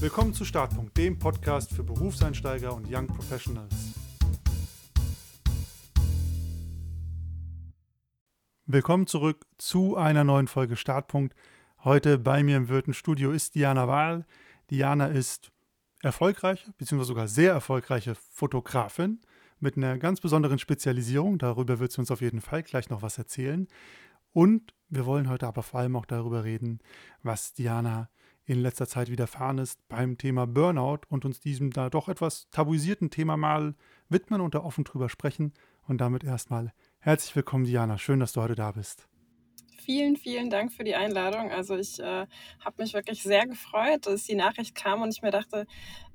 Willkommen zu Startpunkt, dem Podcast für Berufseinsteiger und Young Professionals. Willkommen zurück zu einer neuen Folge Startpunkt. Heute bei mir im Wirtenstudio ist Diana Wahl. Diana ist erfolgreiche, beziehungsweise sogar sehr erfolgreiche Fotografin mit einer ganz besonderen Spezialisierung. Darüber wird sie uns auf jeden Fall gleich noch was erzählen. Und wir wollen heute aber vor allem auch darüber reden, was Diana in letzter Zeit widerfahren ist beim Thema Burnout und uns diesem da doch etwas tabuisierten Thema mal widmen und da offen drüber sprechen. Und damit erstmal herzlich willkommen, Diana. Schön, dass du heute da bist. Vielen, vielen Dank für die Einladung. Also ich äh, habe mich wirklich sehr gefreut, dass die Nachricht kam und ich mir dachte,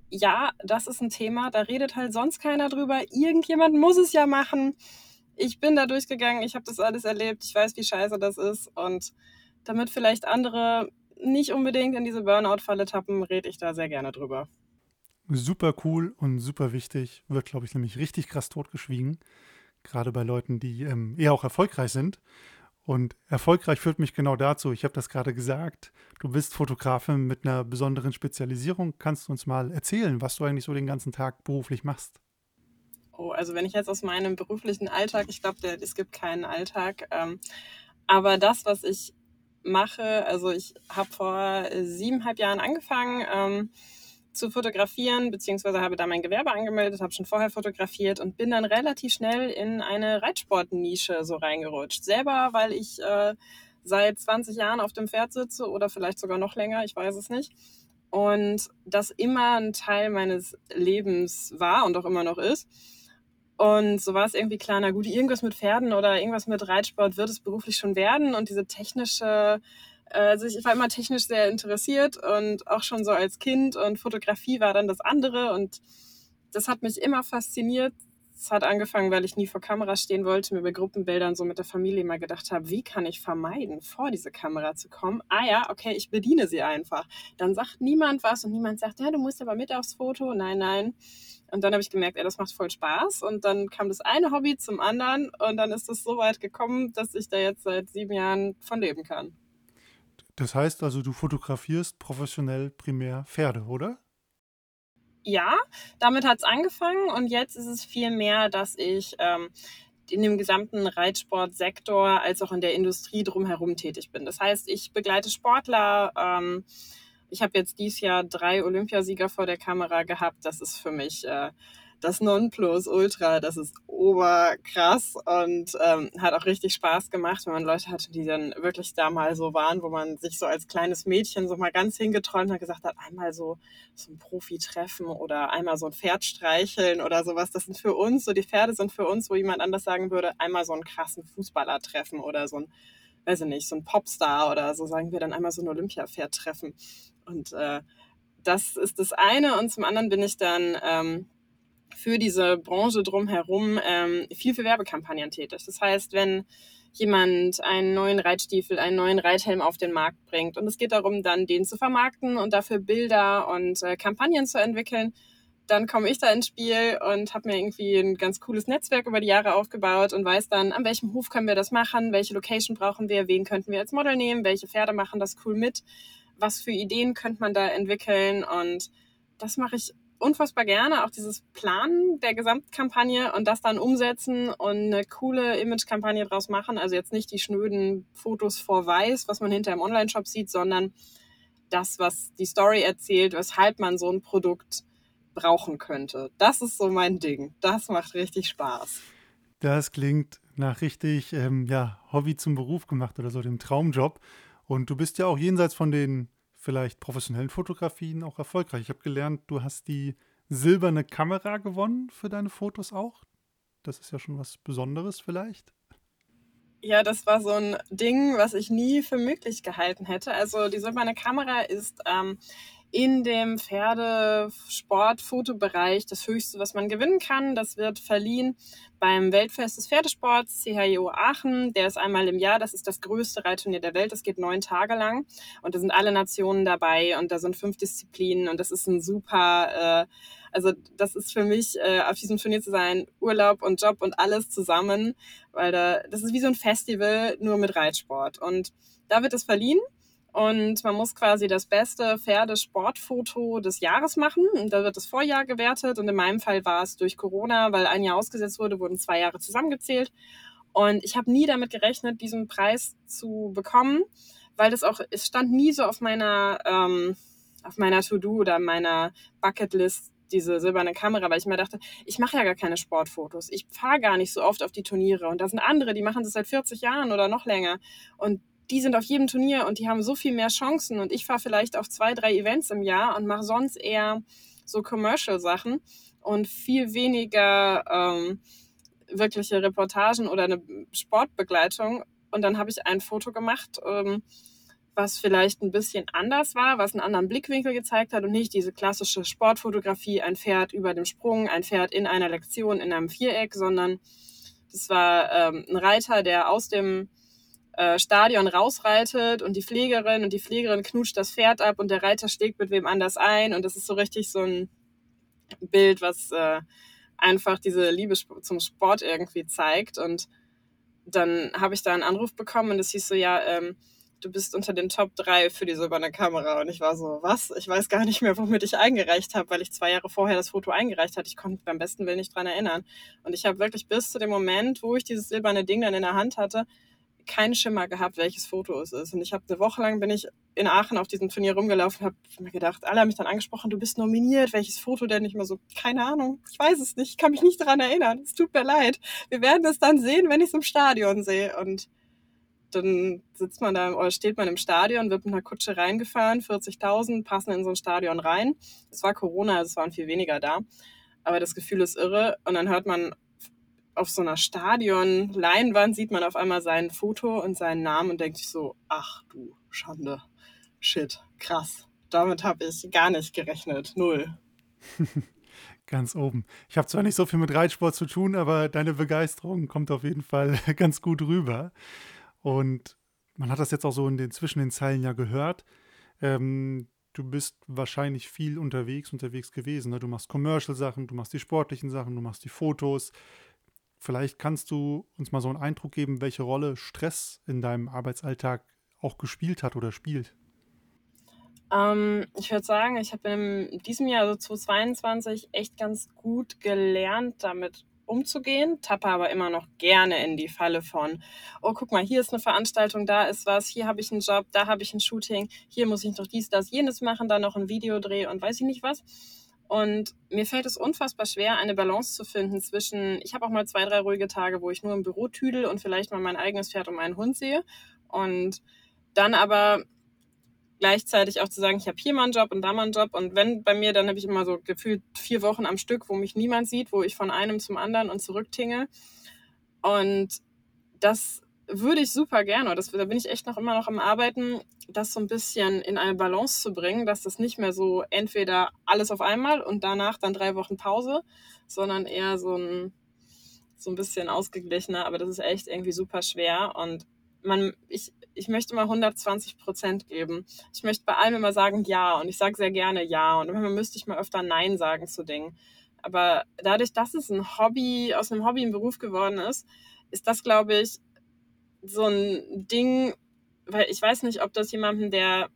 ja, das ist ein Thema, da redet halt sonst keiner drüber. Irgendjemand muss es ja machen. Ich bin da durchgegangen, ich habe das alles erlebt, ich weiß, wie scheiße das ist und damit vielleicht andere nicht unbedingt in diese Burnout-Falle tappen, rede ich da sehr gerne drüber. Super cool und super wichtig. Wird, glaube ich, nämlich richtig krass totgeschwiegen. Gerade bei Leuten, die ähm, eher auch erfolgreich sind. Und erfolgreich führt mich genau dazu. Ich habe das gerade gesagt. Du bist Fotografin mit einer besonderen Spezialisierung. Kannst du uns mal erzählen, was du eigentlich so den ganzen Tag beruflich machst? Oh, also wenn ich jetzt aus meinem beruflichen Alltag, ich glaube, es gibt keinen Alltag, ähm, aber das, was ich mache. Also ich habe vor siebeneinhalb Jahren angefangen ähm, zu fotografieren, beziehungsweise habe da mein Gewerbe angemeldet, habe schon vorher fotografiert und bin dann relativ schnell in eine Reitsportnische so reingerutscht. Selber, weil ich äh, seit 20 Jahren auf dem Pferd sitze oder vielleicht sogar noch länger, ich weiß es nicht. Und das immer ein Teil meines Lebens war und auch immer noch ist. Und so war es irgendwie klar, na gut, irgendwas mit Pferden oder irgendwas mit Reitsport wird es beruflich schon werden. Und diese technische, äh, also ich war immer technisch sehr interessiert und auch schon so als Kind und Fotografie war dann das andere. Und das hat mich immer fasziniert. Es hat angefangen, weil ich nie vor Kamera stehen wollte, mir bei Gruppenbildern so mit der Familie mal gedacht habe, wie kann ich vermeiden, vor diese Kamera zu kommen? Ah ja, okay, ich bediene sie einfach. Dann sagt niemand was und niemand sagt, ja, du musst aber mit aufs Foto. Nein, nein. Und dann habe ich gemerkt, ey, das macht voll Spaß. Und dann kam das eine Hobby zum anderen. Und dann ist es so weit gekommen, dass ich da jetzt seit sieben Jahren von leben kann. Das heißt also, du fotografierst professionell primär Pferde, oder? Ja, damit hat es angefangen. Und jetzt ist es viel mehr, dass ich ähm, in dem gesamten Reitsportsektor als auch in der Industrie drumherum tätig bin. Das heißt, ich begleite Sportler. Ähm, ich habe jetzt dieses Jahr drei Olympiasieger vor der Kamera gehabt. Das ist für mich äh, das Nonplusultra. Das ist oberkrass und ähm, hat auch richtig Spaß gemacht, wenn man Leute hatte, die dann wirklich da mal so waren, wo man sich so als kleines Mädchen so mal ganz hingeträumt hat, gesagt hat, einmal so, so ein Profi treffen oder einmal so ein Pferd streicheln oder sowas. Das sind für uns, so die Pferde sind für uns, wo jemand anders sagen würde, einmal so einen krassen Fußballer treffen oder so ein weiß ich nicht, so ein Popstar oder so sagen wir dann einmal so ein Olympiapferd treffen. Und äh, das ist das eine. Und zum anderen bin ich dann ähm, für diese Branche drumherum ähm, viel für Werbekampagnen tätig. Das heißt, wenn jemand einen neuen Reitstiefel, einen neuen Reithelm auf den Markt bringt und es geht darum, dann den zu vermarkten und dafür Bilder und äh, Kampagnen zu entwickeln, dann komme ich da ins Spiel und habe mir irgendwie ein ganz cooles Netzwerk über die Jahre aufgebaut und weiß dann, an welchem Hof können wir das machen, welche Location brauchen wir, wen könnten wir als Model nehmen, welche Pferde machen das cool mit was für Ideen könnte man da entwickeln und das mache ich unfassbar gerne, auch dieses Planen der Gesamtkampagne und das dann umsetzen und eine coole Image-Kampagne draus machen. Also jetzt nicht die schnöden Fotos vor Weiß, was man hinter im Online-Shop sieht, sondern das, was die Story erzählt, weshalb man so ein Produkt brauchen könnte. Das ist so mein Ding. Das macht richtig Spaß. Das klingt nach richtig ähm, ja, Hobby zum Beruf gemacht oder so, dem Traumjob. Und du bist ja auch jenseits von den vielleicht professionellen Fotografien auch erfolgreich. Ich habe gelernt, du hast die silberne Kamera gewonnen für deine Fotos auch. Das ist ja schon was Besonderes vielleicht. Ja, das war so ein Ding, was ich nie für möglich gehalten hätte. Also die silberne Kamera ist ähm, in dem Pferdesport-Fotobereich das höchste, was man gewinnen kann. Das wird verliehen beim Weltfest des Pferdesports, CHIO Aachen. Der ist einmal im Jahr. Das ist das größte Reitturnier der Welt. Das geht neun Tage lang. Und da sind alle Nationen dabei und da sind fünf Disziplinen. Und das ist ein super, äh, also das ist für mich, äh, auf diesem Turnier zu sein, Urlaub und Job und alles zusammen. Weil da, das ist wie so ein Festival, nur mit Reitsport. Und da wird es verliehen. Und man muss quasi das beste Pferdesportfoto des Jahres machen. Und da wird das Vorjahr gewertet. Und in meinem Fall war es durch Corona, weil ein Jahr ausgesetzt wurde, wurden zwei Jahre zusammengezählt. Und ich habe nie damit gerechnet, diesen Preis zu bekommen, weil das auch, es stand nie so auf meiner, ähm, auf meiner To-Do oder meiner Bucketlist diese silberne Kamera, weil ich mir dachte, ich mache ja gar keine Sportfotos. Ich fahre gar nicht so oft auf die Turniere. Und da sind andere, die machen das seit 40 Jahren oder noch länger. Und die sind auf jedem Turnier und die haben so viel mehr Chancen. Und ich fahre vielleicht auf zwei, drei Events im Jahr und mache sonst eher so Commercial-Sachen und viel weniger ähm, wirkliche Reportagen oder eine Sportbegleitung. Und dann habe ich ein Foto gemacht, ähm, was vielleicht ein bisschen anders war, was einen anderen Blickwinkel gezeigt hat und nicht diese klassische Sportfotografie, ein Pferd über dem Sprung, ein Pferd in einer Lektion in einem Viereck, sondern das war ähm, ein Reiter, der aus dem äh, Stadion rausreitet und die Pflegerin und die Pflegerin knutscht das Pferd ab und der Reiter schlägt mit wem anders ein und das ist so richtig so ein Bild, was äh, einfach diese Liebe zum Sport irgendwie zeigt und dann habe ich da einen Anruf bekommen und es hieß so, ja, ähm, du bist unter den Top 3 für die silberne Kamera. Und ich war so, was? Ich weiß gar nicht mehr, womit ich eingereicht habe, weil ich zwei Jahre vorher das Foto eingereicht hatte. Ich konnte mich beim besten Willen nicht dran erinnern. Und ich habe wirklich bis zu dem Moment, wo ich dieses silberne Ding dann in der Hand hatte, keinen Schimmer gehabt, welches Foto es ist. Und ich habe eine Woche lang bin ich in Aachen auf diesem Turnier rumgelaufen, habe mir gedacht, alle haben mich dann angesprochen, du bist nominiert, welches Foto denn? Ich mal so, keine Ahnung, ich weiß es nicht, ich kann mich nicht daran erinnern. Es tut mir leid. Wir werden es dann sehen, wenn ich es im Stadion sehe. Und dann sitzt man da oder steht man im Stadion, wird mit einer Kutsche reingefahren, 40.000 passen in so ein Stadion rein. Es war Corona, also es waren viel weniger da. Aber das Gefühl ist irre. Und dann hört man auf so einer Stadion-Leinwand sieht man auf einmal sein Foto und seinen Namen und denkt sich so, ach du Schande, shit, krass. Damit habe ich gar nicht gerechnet, null. ganz oben. Ich habe zwar nicht so viel mit Reitsport zu tun, aber deine Begeisterung kommt auf jeden Fall ganz gut rüber. Und man hat das jetzt auch so in den, zwischen den Zeilen ja gehört. Ähm, du bist wahrscheinlich viel unterwegs, unterwegs gewesen. Ne? Du machst Commercial-Sachen, du machst die sportlichen Sachen, du machst die Fotos. Vielleicht kannst du uns mal so einen Eindruck geben, welche Rolle Stress in deinem Arbeitsalltag auch gespielt hat oder spielt. Ähm, ich würde sagen, ich habe in diesem Jahr, also 2022, echt ganz gut gelernt, damit umzugehen, tappe aber immer noch gerne in die Falle von, oh, guck mal, hier ist eine Veranstaltung, da ist was, hier habe ich einen Job, da habe ich ein Shooting, hier muss ich noch dies, das, jenes machen, da noch ein Videodreh und weiß ich nicht was. Und mir fällt es unfassbar schwer, eine Balance zu finden zwischen, ich habe auch mal zwei, drei ruhige Tage, wo ich nur im Büro tüdel und vielleicht mal mein eigenes Pferd und meinen Hund sehe. Und dann aber gleichzeitig auch zu sagen, ich habe hier mal einen Job und da mal einen Job. Und wenn bei mir, dann habe ich immer so gefühlt vier Wochen am Stück, wo mich niemand sieht, wo ich von einem zum anderen und zurücktinge. Und das würde ich super gerne, das, da bin ich echt noch immer noch am Arbeiten, das so ein bisschen in eine Balance zu bringen, dass das nicht mehr so entweder alles auf einmal und danach dann drei Wochen Pause, sondern eher so ein, so ein bisschen ausgeglichener, aber das ist echt irgendwie super schwer und man, ich, ich möchte mal 120 Prozent geben. Ich möchte bei allem immer sagen ja und ich sage sehr gerne ja und manchmal müsste ich mal öfter nein sagen zu Dingen. Aber dadurch, dass es ein Hobby, aus einem Hobby ein Beruf geworden ist, ist das, glaube ich, so ein Ding, weil ich weiß nicht, ob das jemanden, der,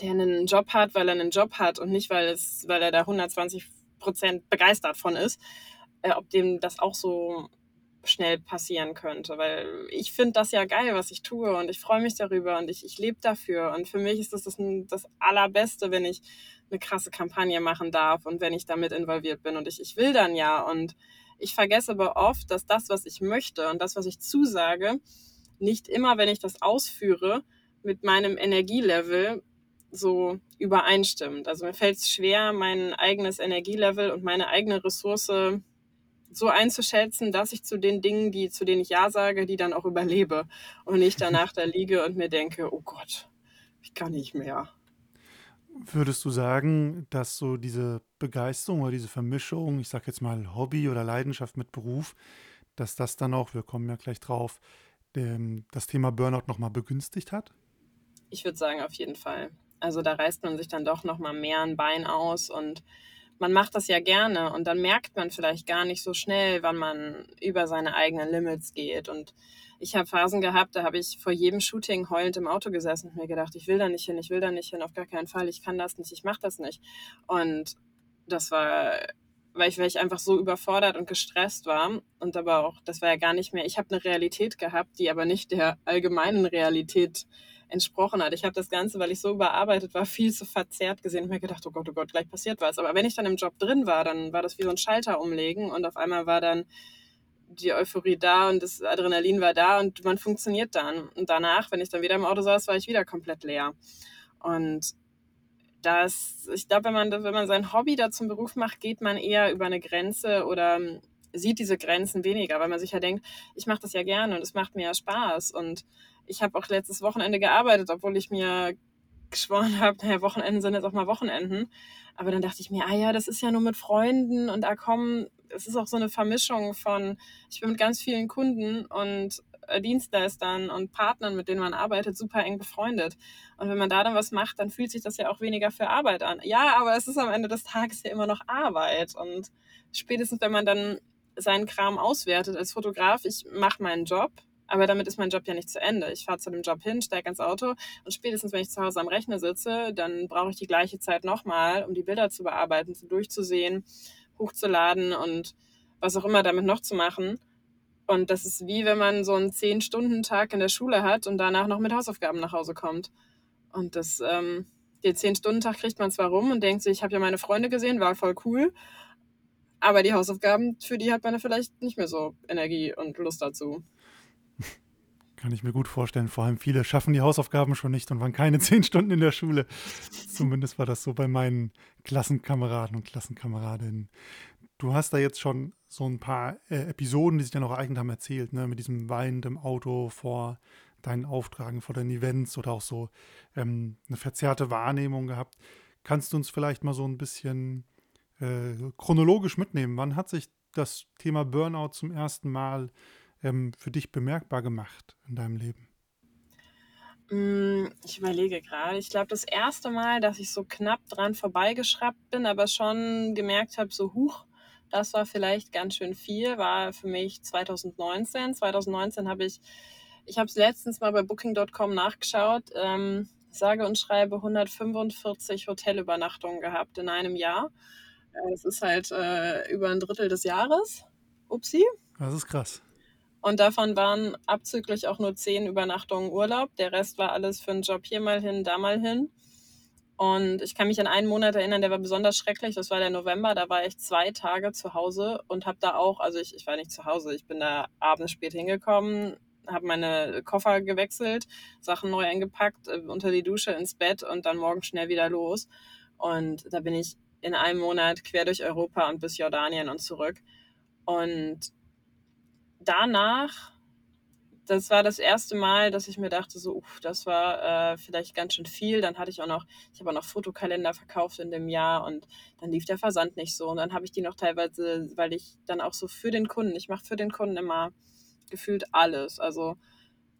der einen Job hat, weil er einen Job hat und nicht, weil, es, weil er da 120 Prozent begeistert von ist, äh, ob dem das auch so schnell passieren könnte, weil ich finde das ja geil, was ich tue und ich freue mich darüber und ich, ich lebe dafür. Und für mich ist das, das das Allerbeste, wenn ich eine krasse Kampagne machen darf und wenn ich damit involviert bin. Und ich, ich will dann ja. Und ich vergesse aber oft, dass das, was ich möchte und das, was ich zusage, nicht immer, wenn ich das ausführe, mit meinem Energielevel so übereinstimmt. Also mir fällt es schwer, mein eigenes Energielevel und meine eigene Ressource so einzuschätzen, dass ich zu den Dingen, die, zu denen ich Ja sage, die dann auch überlebe und nicht danach da liege und mir denke, oh Gott, ich kann nicht mehr. Würdest du sagen, dass so diese Begeisterung oder diese Vermischung, ich sage jetzt mal Hobby oder Leidenschaft mit Beruf, dass das dann auch, wir kommen ja gleich drauf, dem, das Thema Burnout nochmal begünstigt hat? Ich würde sagen, auf jeden Fall. Also da reißt man sich dann doch nochmal mehr ein Bein aus und man macht das ja gerne und dann merkt man vielleicht gar nicht so schnell, wann man über seine eigenen Limits geht. Und ich habe Phasen gehabt, da habe ich vor jedem Shooting heulend im Auto gesessen und mir gedacht, ich will da nicht hin, ich will da nicht hin, auf gar keinen Fall, ich kann das nicht, ich mache das nicht. Und das war, weil ich, weil ich einfach so überfordert und gestresst war und aber auch, das war ja gar nicht mehr, ich habe eine Realität gehabt, die aber nicht der allgemeinen Realität entsprochen hat. Ich habe das Ganze, weil ich so überarbeitet war, viel zu verzerrt gesehen und mir gedacht, oh Gott, oh Gott, gleich passiert was. Aber wenn ich dann im Job drin war, dann war das wie so ein Schalter umlegen und auf einmal war dann die Euphorie da und das Adrenalin war da und man funktioniert dann. Und danach, wenn ich dann wieder im Auto saß, war ich wieder komplett leer. Und das, ich glaube, wenn man, wenn man sein Hobby da zum Beruf macht, geht man eher über eine Grenze oder ähm, sieht diese Grenzen weniger, weil man sich ja denkt, ich mache das ja gerne und es macht mir ja Spaß. Und ich habe auch letztes Wochenende gearbeitet, obwohl ich mir geschworen habe, naja, Wochenenden sind jetzt auch mal Wochenenden. Aber dann dachte ich mir, ah ja, das ist ja nur mit Freunden und da kommen, es ist auch so eine Vermischung von, ich bin mit ganz vielen Kunden und Dienstleistern und Partnern, mit denen man arbeitet, super eng befreundet. Und wenn man da dann was macht, dann fühlt sich das ja auch weniger für Arbeit an. Ja, aber es ist am Ende des Tages ja immer noch Arbeit. Und spätestens, wenn man dann seinen Kram auswertet als Fotograf, ich mache meinen Job, aber damit ist mein Job ja nicht zu Ende. Ich fahre zu dem Job hin, steige ins Auto und spätestens, wenn ich zu Hause am Rechner sitze, dann brauche ich die gleiche Zeit nochmal, um die Bilder zu bearbeiten, durchzusehen, hochzuladen und was auch immer damit noch zu machen. Und das ist wie wenn man so einen Zehn-Stunden-Tag in der Schule hat und danach noch mit Hausaufgaben nach Hause kommt. Und das, ähm, den Zehn-Stunden-Tag kriegt man zwar rum und denkt sich, ich habe ja meine Freunde gesehen, war voll cool. Aber die Hausaufgaben, für die hat man vielleicht nicht mehr so Energie und Lust dazu. Kann ich mir gut vorstellen. Vor allem viele schaffen die Hausaufgaben schon nicht und waren keine zehn Stunden in der Schule. Zumindest war das so bei meinen Klassenkameraden und Klassenkameradinnen. Du hast da jetzt schon so ein paar äh, Episoden, die sich dann auch ereignet haben, erzählt, ne? mit diesem weinenden Auto vor deinen Auftragen, vor deinen Events oder auch so ähm, eine verzerrte Wahrnehmung gehabt. Kannst du uns vielleicht mal so ein bisschen äh, chronologisch mitnehmen? Wann hat sich das Thema Burnout zum ersten Mal ähm, für dich bemerkbar gemacht in deinem Leben? Mm, ich überlege gerade. Ich glaube, das erste Mal, dass ich so knapp dran vorbeigeschraubt bin, aber schon gemerkt habe, so huch, das war vielleicht ganz schön viel, war für mich 2019. 2019 habe ich, ich habe es letztens mal bei Booking.com nachgeschaut, ähm, sage und schreibe 145 Hotelübernachtungen gehabt in einem Jahr. Das ist halt äh, über ein Drittel des Jahres. Upsi. Das ist krass. Und davon waren abzüglich auch nur zehn Übernachtungen Urlaub. Der Rest war alles für einen Job hier mal hin, da mal hin. Und ich kann mich an einen Monat erinnern, der war besonders schrecklich. Das war der November. Da war ich zwei Tage zu Hause und habe da auch, also ich, ich war nicht zu Hause, ich bin da abends spät hingekommen, habe meine Koffer gewechselt, Sachen neu eingepackt, äh, unter die Dusche ins Bett und dann morgen schnell wieder los. Und da bin ich in einem Monat quer durch Europa und bis Jordanien und zurück. Und danach, das war das erste Mal, dass ich mir dachte, so, uff, das war äh, vielleicht ganz schön viel. Dann hatte ich auch noch, ich habe auch noch Fotokalender verkauft in dem Jahr und dann lief der Versand nicht so. Und dann habe ich die noch teilweise, weil ich dann auch so für den Kunden, ich mache für den Kunden immer gefühlt alles. Also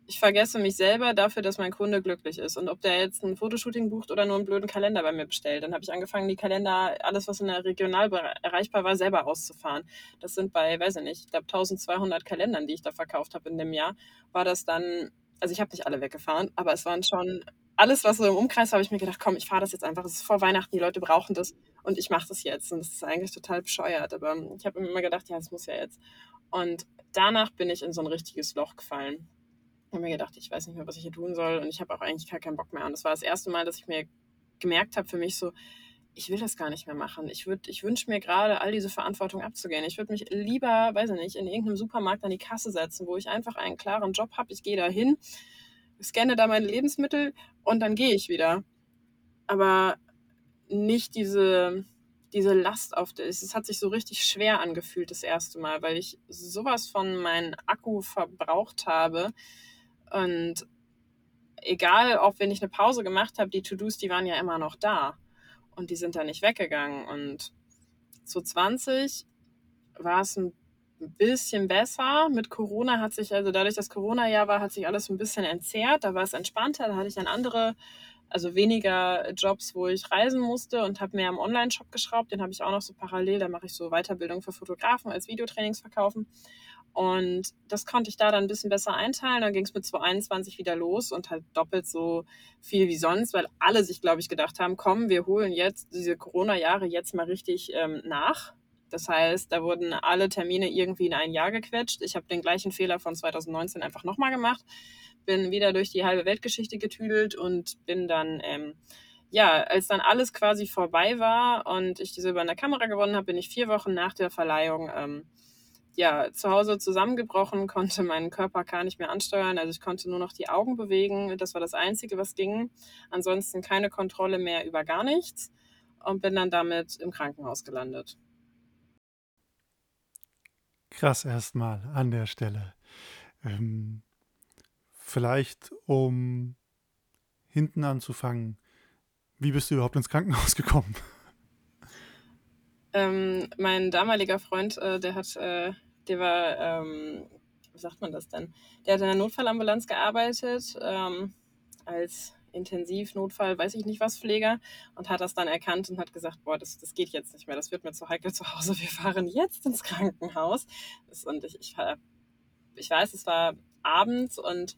ich vergesse mich selber dafür, dass mein Kunde glücklich ist. Und ob der jetzt ein Fotoshooting bucht oder nur einen blöden Kalender bei mir bestellt, dann habe ich angefangen, die Kalender, alles, was in der Regional erreichbar war, selber auszufahren. Das sind bei, weiß ich nicht, ich glaube 1200 Kalendern, die ich da verkauft habe in dem Jahr, war das dann, also ich habe nicht alle weggefahren, aber es waren schon alles, was so im Umkreis war, habe ich mir gedacht, komm, ich fahre das jetzt einfach. Es ist vor Weihnachten, die Leute brauchen das und ich mache das jetzt. Und das ist eigentlich total bescheuert. Aber ich habe immer gedacht, ja, das muss ja jetzt. Und danach bin ich in so ein richtiges Loch gefallen habe mir gedacht, ich weiß nicht mehr, was ich hier tun soll und ich habe auch eigentlich gar keinen Bock mehr. Und das war das erste Mal, dass ich mir gemerkt habe für mich so, ich will das gar nicht mehr machen. Ich, ich wünsche mir gerade, all diese Verantwortung abzugehen. Ich würde mich lieber, weiß ich nicht, in irgendeinem Supermarkt an die Kasse setzen, wo ich einfach einen klaren Job habe. Ich gehe da hin, scanne da meine Lebensmittel und dann gehe ich wieder. Aber nicht diese, diese Last auf das. Es hat sich so richtig schwer angefühlt das erste Mal, weil ich sowas von meinem Akku verbraucht habe, und egal, ob wenn ich eine Pause gemacht habe, die To-Dos, die waren ja immer noch da. Und die sind da nicht weggegangen. Und zu 20 war es ein bisschen besser. Mit Corona hat sich, also dadurch, dass Corona-Jahr war, hat sich alles ein bisschen entzerrt. Da war es entspannter. Da hatte ich dann andere, also weniger Jobs, wo ich reisen musste und habe mehr im Online-Shop geschraubt. Den habe ich auch noch so parallel. Da mache ich so Weiterbildung für Fotografen als Videotrainings verkaufen. Und das konnte ich da dann ein bisschen besser einteilen. Dann ging es mit 2021 wieder los und halt doppelt so viel wie sonst, weil alle sich, glaube ich, gedacht haben, komm, wir holen jetzt diese Corona-Jahre jetzt mal richtig ähm, nach. Das heißt, da wurden alle Termine irgendwie in ein Jahr gequetscht. Ich habe den gleichen Fehler von 2019 einfach nochmal gemacht, bin wieder durch die halbe Weltgeschichte getüdelt und bin dann, ähm, ja, als dann alles quasi vorbei war und ich die Silber in der Kamera gewonnen habe, bin ich vier Wochen nach der Verleihung ähm, ja, zu Hause zusammengebrochen, konnte meinen Körper gar nicht mehr ansteuern. Also ich konnte nur noch die Augen bewegen. Das war das Einzige, was ging. Ansonsten keine Kontrolle mehr über gar nichts und bin dann damit im Krankenhaus gelandet. Krass erstmal an der Stelle. Ähm, vielleicht um hinten anzufangen, wie bist du überhaupt ins Krankenhaus gekommen? Ähm, mein damaliger Freund, äh, der hat, äh, der war, ähm, wie sagt man das denn? Der hat in der Notfallambulanz gearbeitet, ähm, als Intensivnotfall, weiß ich nicht was, Pfleger und hat das dann erkannt und hat gesagt, boah, das, das geht jetzt nicht mehr, das wird mir zu heikel zu Hause, wir fahren jetzt ins Krankenhaus. Das, und ich, ich, ich weiß, es war abends und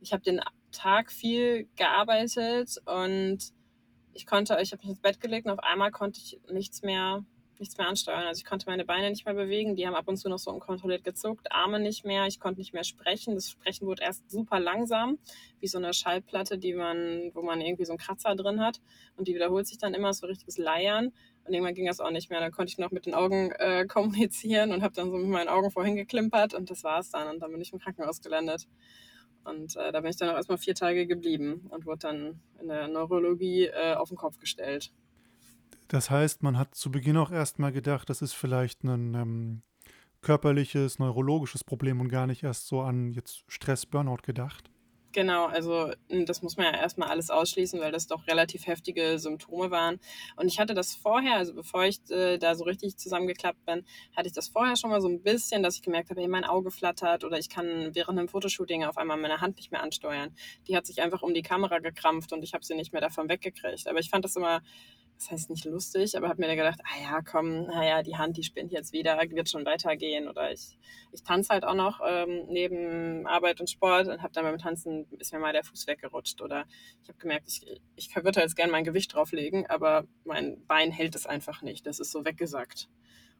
ich habe den Tag viel gearbeitet und ich konnte, ich habe mich ins Bett gelegt und auf einmal konnte ich nichts mehr nichts mehr ansteuern. Also ich konnte meine Beine nicht mehr bewegen, die haben ab und zu noch so unkontrolliert gezuckt, Arme nicht mehr, ich konnte nicht mehr sprechen. Das Sprechen wurde erst super langsam, wie so eine Schallplatte, die man, wo man irgendwie so einen Kratzer drin hat und die wiederholt sich dann immer so richtiges Leiern. Und irgendwann ging das auch nicht mehr. Dann konnte ich noch mit den Augen äh, kommunizieren und habe dann so mit meinen Augen vorhin geklimpert und das war es dann. Und dann bin ich im Krankenhaus gelandet. Und äh, da bin ich dann auch erstmal vier Tage geblieben und wurde dann in der Neurologie äh, auf den Kopf gestellt. Das heißt, man hat zu Beginn auch erstmal gedacht, das ist vielleicht ein ähm, körperliches, neurologisches Problem und gar nicht erst so an jetzt Stress, Burnout gedacht. Genau, also das muss man ja erstmal alles ausschließen, weil das doch relativ heftige Symptome waren. Und ich hatte das vorher, also bevor ich äh, da so richtig zusammengeklappt bin, hatte ich das vorher schon mal so ein bisschen, dass ich gemerkt habe, hey, mein Auge flattert oder ich kann während einem Fotoshooting auf einmal meine Hand nicht mehr ansteuern. Die hat sich einfach um die Kamera gekrampft und ich habe sie nicht mehr davon weggekriegt. Aber ich fand das immer das heißt nicht lustig, aber habe mir dann gedacht, ah ja, komm, naja, die Hand, die spinnt jetzt wieder, wird schon weitergehen. Oder ich, ich tanze halt auch noch ähm, neben Arbeit und Sport und habe dann beim Tanzen ist mir mal der Fuß weggerutscht. Oder ich habe gemerkt, ich, ich würde jetzt gerne mein Gewicht drauflegen, aber mein Bein hält es einfach nicht. Das ist so weggesackt.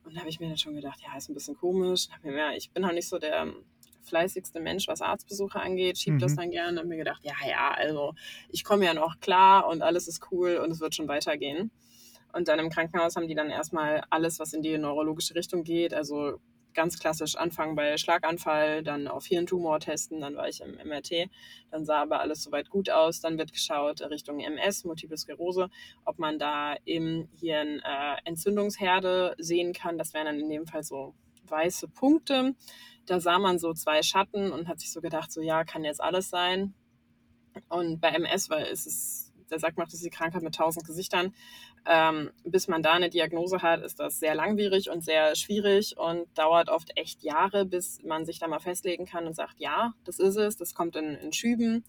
Und da habe ich mir dann schon gedacht, ja, ist ein bisschen komisch. Ich bin halt nicht so der fleißigste Mensch, was Arztbesuche angeht, schiebt mhm. das dann gerne. Und mir gedacht, ja, ja, also ich komme ja noch klar und alles ist cool und es wird schon weitergehen. Und dann im Krankenhaus haben die dann erstmal alles, was in die neurologische Richtung geht, also ganz klassisch anfangen bei Schlaganfall, dann auf Hirntumor testen, dann war ich im MRT, dann sah aber alles soweit gut aus, dann wird geschaut Richtung MS, Multiple Sklerose, ob man da im Hirn äh, Entzündungsherde sehen kann, das wären dann in dem Fall so weiße Punkte da sah man so zwei Schatten und hat sich so gedacht, so ja, kann jetzt alles sein. Und bei MS, weil es ist, der sagt man, das die Krankheit mit tausend Gesichtern, ähm, bis man da eine Diagnose hat, ist das sehr langwierig und sehr schwierig und dauert oft echt Jahre, bis man sich da mal festlegen kann und sagt, ja, das ist es, das kommt in, in Schüben.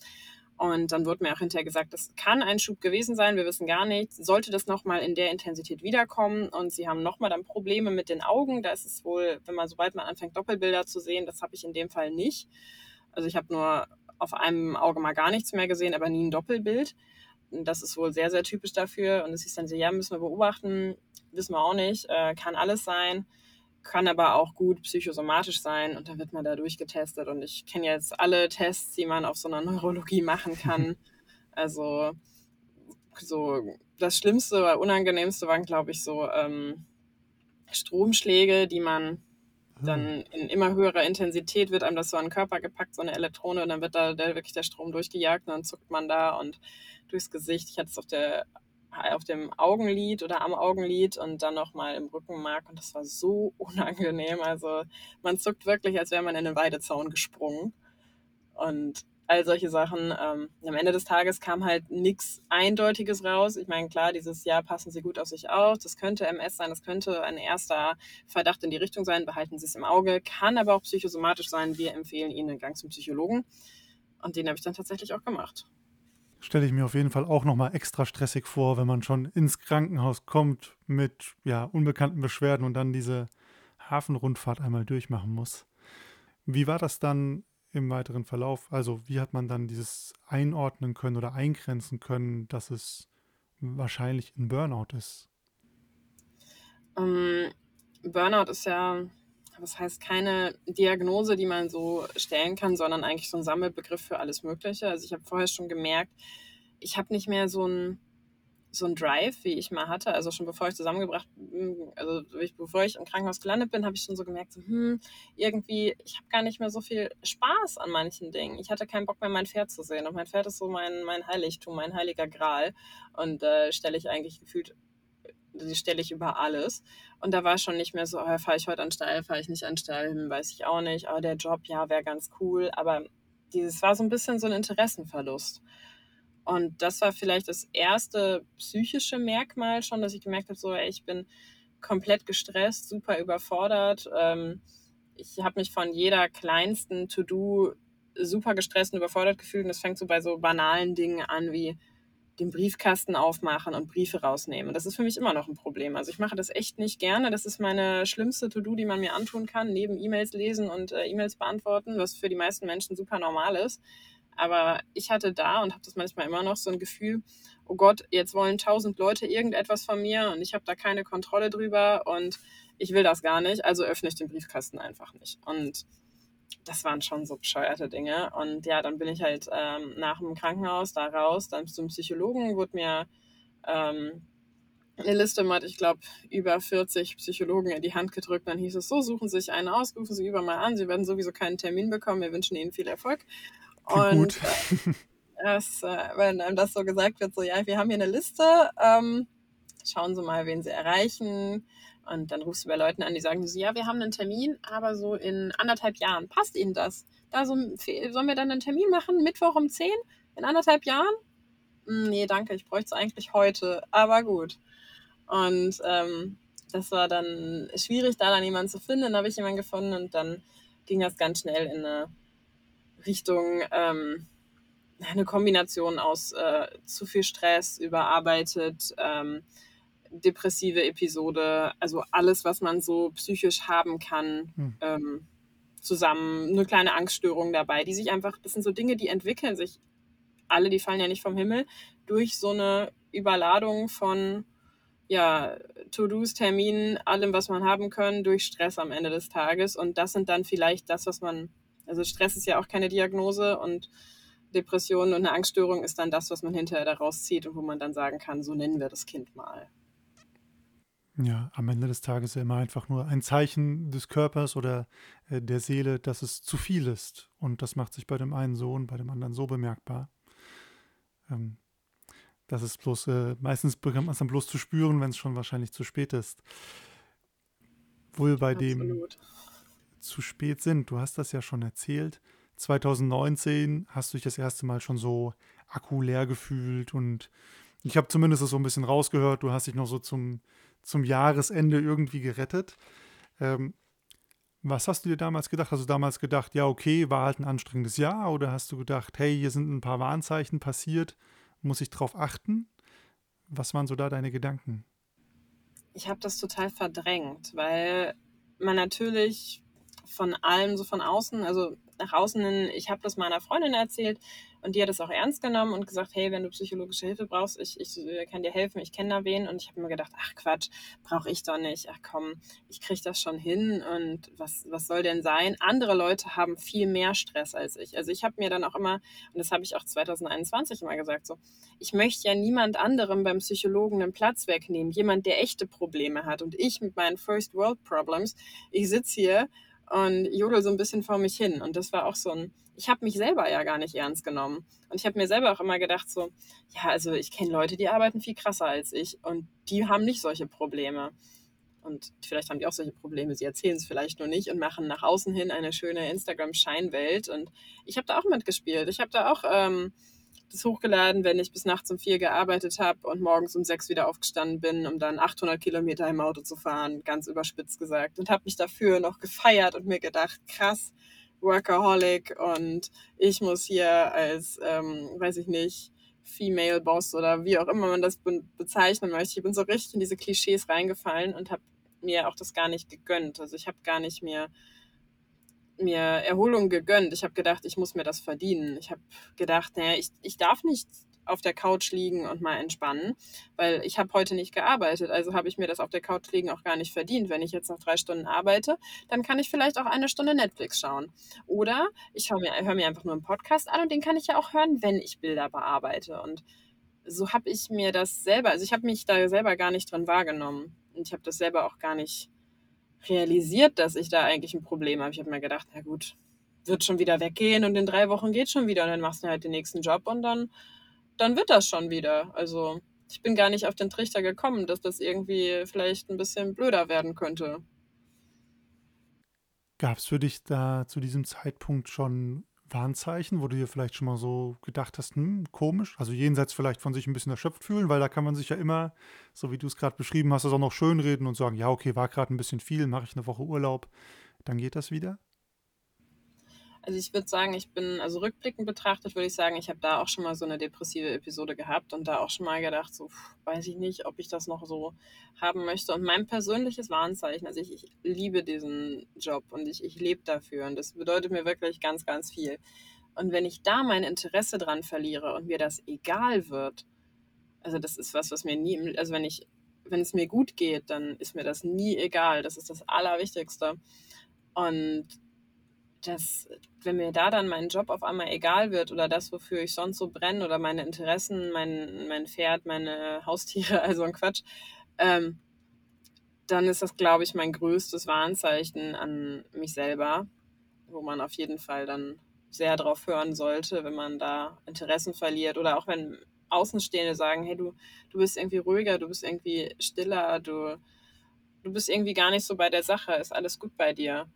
Und dann wurde mir auch hinterher gesagt, das kann ein Schub gewesen sein, wir wissen gar nicht. Sollte das nochmal in der Intensität wiederkommen und sie haben nochmal dann Probleme mit den Augen, da ist es wohl, wenn man sobald man anfängt, Doppelbilder zu sehen, das habe ich in dem Fall nicht. Also ich habe nur auf einem Auge mal gar nichts mehr gesehen, aber nie ein Doppelbild. Das ist wohl sehr, sehr typisch dafür. Und es ist dann so, ja, müssen wir beobachten, wissen wir auch nicht, äh, kann alles sein kann aber auch gut psychosomatisch sein und dann wird man da durchgetestet. Und ich kenne jetzt alle Tests, die man auf so einer Neurologie machen kann. Also so das Schlimmste oder Unangenehmste waren, glaube ich, so ähm, Stromschläge, die man dann ah. in immer höherer Intensität wird einem das so an den Körper gepackt, so eine Elektrone, und dann wird da der, wirklich der Strom durchgejagt und dann zuckt man da und durchs Gesicht. Ich hatte es auf der auf dem Augenlid oder am Augenlid und dann nochmal im Rückenmark und das war so unangenehm. Also man zuckt wirklich, als wäre man in einen Weidezaun gesprungen. Und all solche Sachen. Ähm, am Ende des Tages kam halt nichts Eindeutiges raus. Ich meine, klar, dieses Jahr passen Sie gut auf sich auf. Das könnte MS sein, das könnte ein erster Verdacht in die Richtung sein. Behalten Sie es im Auge. Kann aber auch psychosomatisch sein. Wir empfehlen Ihnen einen Gang zum Psychologen. Und den habe ich dann tatsächlich auch gemacht stelle ich mir auf jeden Fall auch nochmal extra stressig vor, wenn man schon ins Krankenhaus kommt mit ja, unbekannten Beschwerden und dann diese Hafenrundfahrt einmal durchmachen muss. Wie war das dann im weiteren Verlauf? Also wie hat man dann dieses einordnen können oder eingrenzen können, dass es wahrscheinlich ein Burnout ist? Um, ähm, Burnout ist ja, was heißt keine Diagnose, die man so stellen kann, sondern eigentlich so ein Sammelbegriff für alles Mögliche. Also ich habe vorher schon gemerkt, ich habe nicht mehr so ein so ein Drive, wie ich mal hatte. Also schon bevor ich zusammengebracht, also bevor ich im Krankenhaus gelandet bin, habe ich schon so gemerkt, so, hm, irgendwie, ich habe gar nicht mehr so viel Spaß an manchen Dingen. Ich hatte keinen Bock mehr, mein Pferd zu sehen. Und mein Pferd ist so mein, mein Heiligtum, mein heiliger Gral. Und äh, stelle ich eigentlich gefühlt, die stelle ich über alles. Und da war schon nicht mehr so, oh, fahre ich heute an Stall, fahre ich nicht an Stall, hm, weiß ich auch nicht. Aber oh, der Job, ja, wäre ganz cool. Aber dieses war so ein bisschen so ein Interessenverlust. Und das war vielleicht das erste psychische Merkmal schon, dass ich gemerkt habe, so, ey, ich bin komplett gestresst, super überfordert. Ähm, ich habe mich von jeder kleinsten To-Do super gestresst und überfordert gefühlt. Und das fängt so bei so banalen Dingen an wie den Briefkasten aufmachen und Briefe rausnehmen. Das ist für mich immer noch ein Problem. Also ich mache das echt nicht gerne. Das ist meine schlimmste To-Do, die man mir antun kann, neben E-Mails lesen und äh, E-Mails beantworten, was für die meisten Menschen super normal ist. Aber ich hatte da und habe das manchmal immer noch so ein Gefühl, oh Gott, jetzt wollen tausend Leute irgendetwas von mir und ich habe da keine Kontrolle drüber und ich will das gar nicht, also öffne ich den Briefkasten einfach nicht. Und das waren schon so bescheuerte Dinge. Und ja, dann bin ich halt ähm, nach dem Krankenhaus da raus, dann zum Psychologen, wurde mir ähm, eine Liste mit, ich glaube, über 40 Psychologen in die Hand gedrückt. Dann hieß es so, suchen Sie sich einen aus, rufen Sie überall an. Sie werden sowieso keinen Termin bekommen. Wir wünschen Ihnen viel Erfolg. Und gut. Das, äh, wenn einem das so gesagt wird, so ja, wir haben hier eine Liste, ähm, schauen Sie mal, wen Sie erreichen. Und dann rufst du bei Leuten an, die sagen so, ja, wir haben einen Termin, aber so in anderthalb Jahren. Passt Ihnen das? Da so, sollen wir dann einen Termin machen, Mittwoch um 10? In anderthalb Jahren? Hm, nee, danke, ich bräuchte es eigentlich heute. Aber gut. Und ähm, das war dann schwierig, da dann jemanden zu finden. Dann habe ich jemanden gefunden und dann ging das ganz schnell in eine Richtung ähm, eine Kombination aus äh, zu viel Stress, überarbeitet, ähm, depressive Episode, also alles, was man so psychisch haben kann, hm. ähm, zusammen. Eine kleine Angststörung dabei, die sich einfach, das sind so Dinge, die entwickeln sich alle, die fallen ja nicht vom Himmel, durch so eine Überladung von ja, To-Dos, Terminen, allem, was man haben kann, durch Stress am Ende des Tages. Und das sind dann vielleicht das, was man also Stress ist ja auch keine Diagnose und Depression und eine Angststörung ist dann das, was man hinterher daraus zieht und wo man dann sagen kann, so nennen wir das Kind mal. Ja, am Ende des Tages ja immer einfach nur ein Zeichen des Körpers oder äh, der Seele, dass es zu viel ist. Und das macht sich bei dem einen so und bei dem anderen so bemerkbar. Ähm, das ist bloß, äh, meistens bekommt man es dann bloß zu spüren, wenn es schon wahrscheinlich zu spät ist. Wohl bei Absolut. dem zu spät sind. Du hast das ja schon erzählt. 2019 hast du dich das erste Mal schon so akkuleer gefühlt und ich habe zumindest so ein bisschen rausgehört, du hast dich noch so zum, zum Jahresende irgendwie gerettet. Ähm, was hast du dir damals gedacht? Hast du damals gedacht, ja, okay, war halt ein anstrengendes Jahr? Oder hast du gedacht, hey, hier sind ein paar Warnzeichen passiert, muss ich drauf achten? Was waren so da deine Gedanken? Ich habe das total verdrängt, weil man natürlich von allem so von außen, also nach außen hin, ich habe das meiner Freundin erzählt und die hat es auch ernst genommen und gesagt, hey, wenn du psychologische Hilfe brauchst, ich, ich äh, kann dir helfen, ich kenne da wen. Und ich habe mir gedacht, ach Quatsch, brauche ich doch nicht, ach komm, ich kriege das schon hin. Und was, was soll denn sein? Andere Leute haben viel mehr Stress als ich. Also ich habe mir dann auch immer, und das habe ich auch 2021 immer gesagt, so, ich möchte ja niemand anderem beim Psychologen einen Platz wegnehmen, jemand, der echte Probleme hat. Und ich mit meinen First World Problems, ich sitze hier und jodel so ein bisschen vor mich hin. Und das war auch so ein, ich habe mich selber ja gar nicht ernst genommen. Und ich habe mir selber auch immer gedacht, so, ja, also ich kenne Leute, die arbeiten viel krasser als ich und die haben nicht solche Probleme. Und vielleicht haben die auch solche Probleme, sie erzählen es vielleicht nur nicht und machen nach außen hin eine schöne Instagram-Scheinwelt. Und ich habe da auch mitgespielt. Ich habe da auch ähm, das hochgeladen, wenn ich bis nachts um vier gearbeitet habe und morgens um sechs wieder aufgestanden bin, um dann 800 Kilometer im Auto zu fahren, ganz überspitzt gesagt. Und habe mich dafür noch gefeiert und mir gedacht, krass, Workaholic und ich muss hier als, ähm, weiß ich nicht, Female Boss oder wie auch immer man das be bezeichnen möchte. Ich bin so richtig in diese Klischees reingefallen und habe mir auch das gar nicht gegönnt. Also ich habe gar nicht mehr mir Erholung gegönnt. Ich habe gedacht, ich muss mir das verdienen. Ich habe gedacht, naja, ich, ich darf nicht auf der Couch liegen und mal entspannen, weil ich habe heute nicht gearbeitet. Also habe ich mir das auf der Couch liegen auch gar nicht verdient. Wenn ich jetzt noch drei Stunden arbeite, dann kann ich vielleicht auch eine Stunde Netflix schauen. Oder ich höre mir, hör mir einfach nur einen Podcast an und den kann ich ja auch hören, wenn ich Bilder bearbeite. Und so habe ich mir das selber, also ich habe mich da selber gar nicht drin wahrgenommen. Und ich habe das selber auch gar nicht realisiert, dass ich da eigentlich ein Problem habe. Ich habe mir gedacht, na gut, wird schon wieder weggehen und in drei Wochen geht schon wieder und dann machst du halt den nächsten Job und dann, dann wird das schon wieder. Also ich bin gar nicht auf den Trichter gekommen, dass das irgendwie vielleicht ein bisschen blöder werden könnte. Gab es für dich da zu diesem Zeitpunkt schon Warnzeichen, wo du dir vielleicht schon mal so gedacht hast, hm, komisch, also jenseits vielleicht von sich ein bisschen erschöpft fühlen, weil da kann man sich ja immer, so wie du es gerade beschrieben hast, das auch noch schönreden und sagen, ja, okay, war gerade ein bisschen viel, mache ich eine Woche Urlaub, dann geht das wieder? Also ich würde sagen, ich bin, also rückblickend betrachtet, würde ich sagen, ich habe da auch schon mal so eine depressive Episode gehabt und da auch schon mal gedacht, so pff, weiß ich nicht, ob ich das noch so haben möchte. Und mein persönliches Warnzeichen, also ich, ich liebe diesen Job und ich, ich lebe dafür und das bedeutet mir wirklich ganz, ganz viel. Und wenn ich da mein Interesse dran verliere und mir das egal wird, also das ist was, was mir nie, also wenn ich, wenn es mir gut geht, dann ist mir das nie egal. Das ist das Allerwichtigste. Und dass, wenn mir da dann mein Job auf einmal egal wird oder das, wofür ich sonst so brenne oder meine Interessen, mein, mein Pferd, meine Haustiere, also ein Quatsch, ähm, dann ist das, glaube ich, mein größtes Warnzeichen an mich selber, wo man auf jeden Fall dann sehr drauf hören sollte, wenn man da Interessen verliert oder auch wenn Außenstehende sagen, hey, du, du bist irgendwie ruhiger, du bist irgendwie stiller, du, du bist irgendwie gar nicht so bei der Sache, ist alles gut bei dir.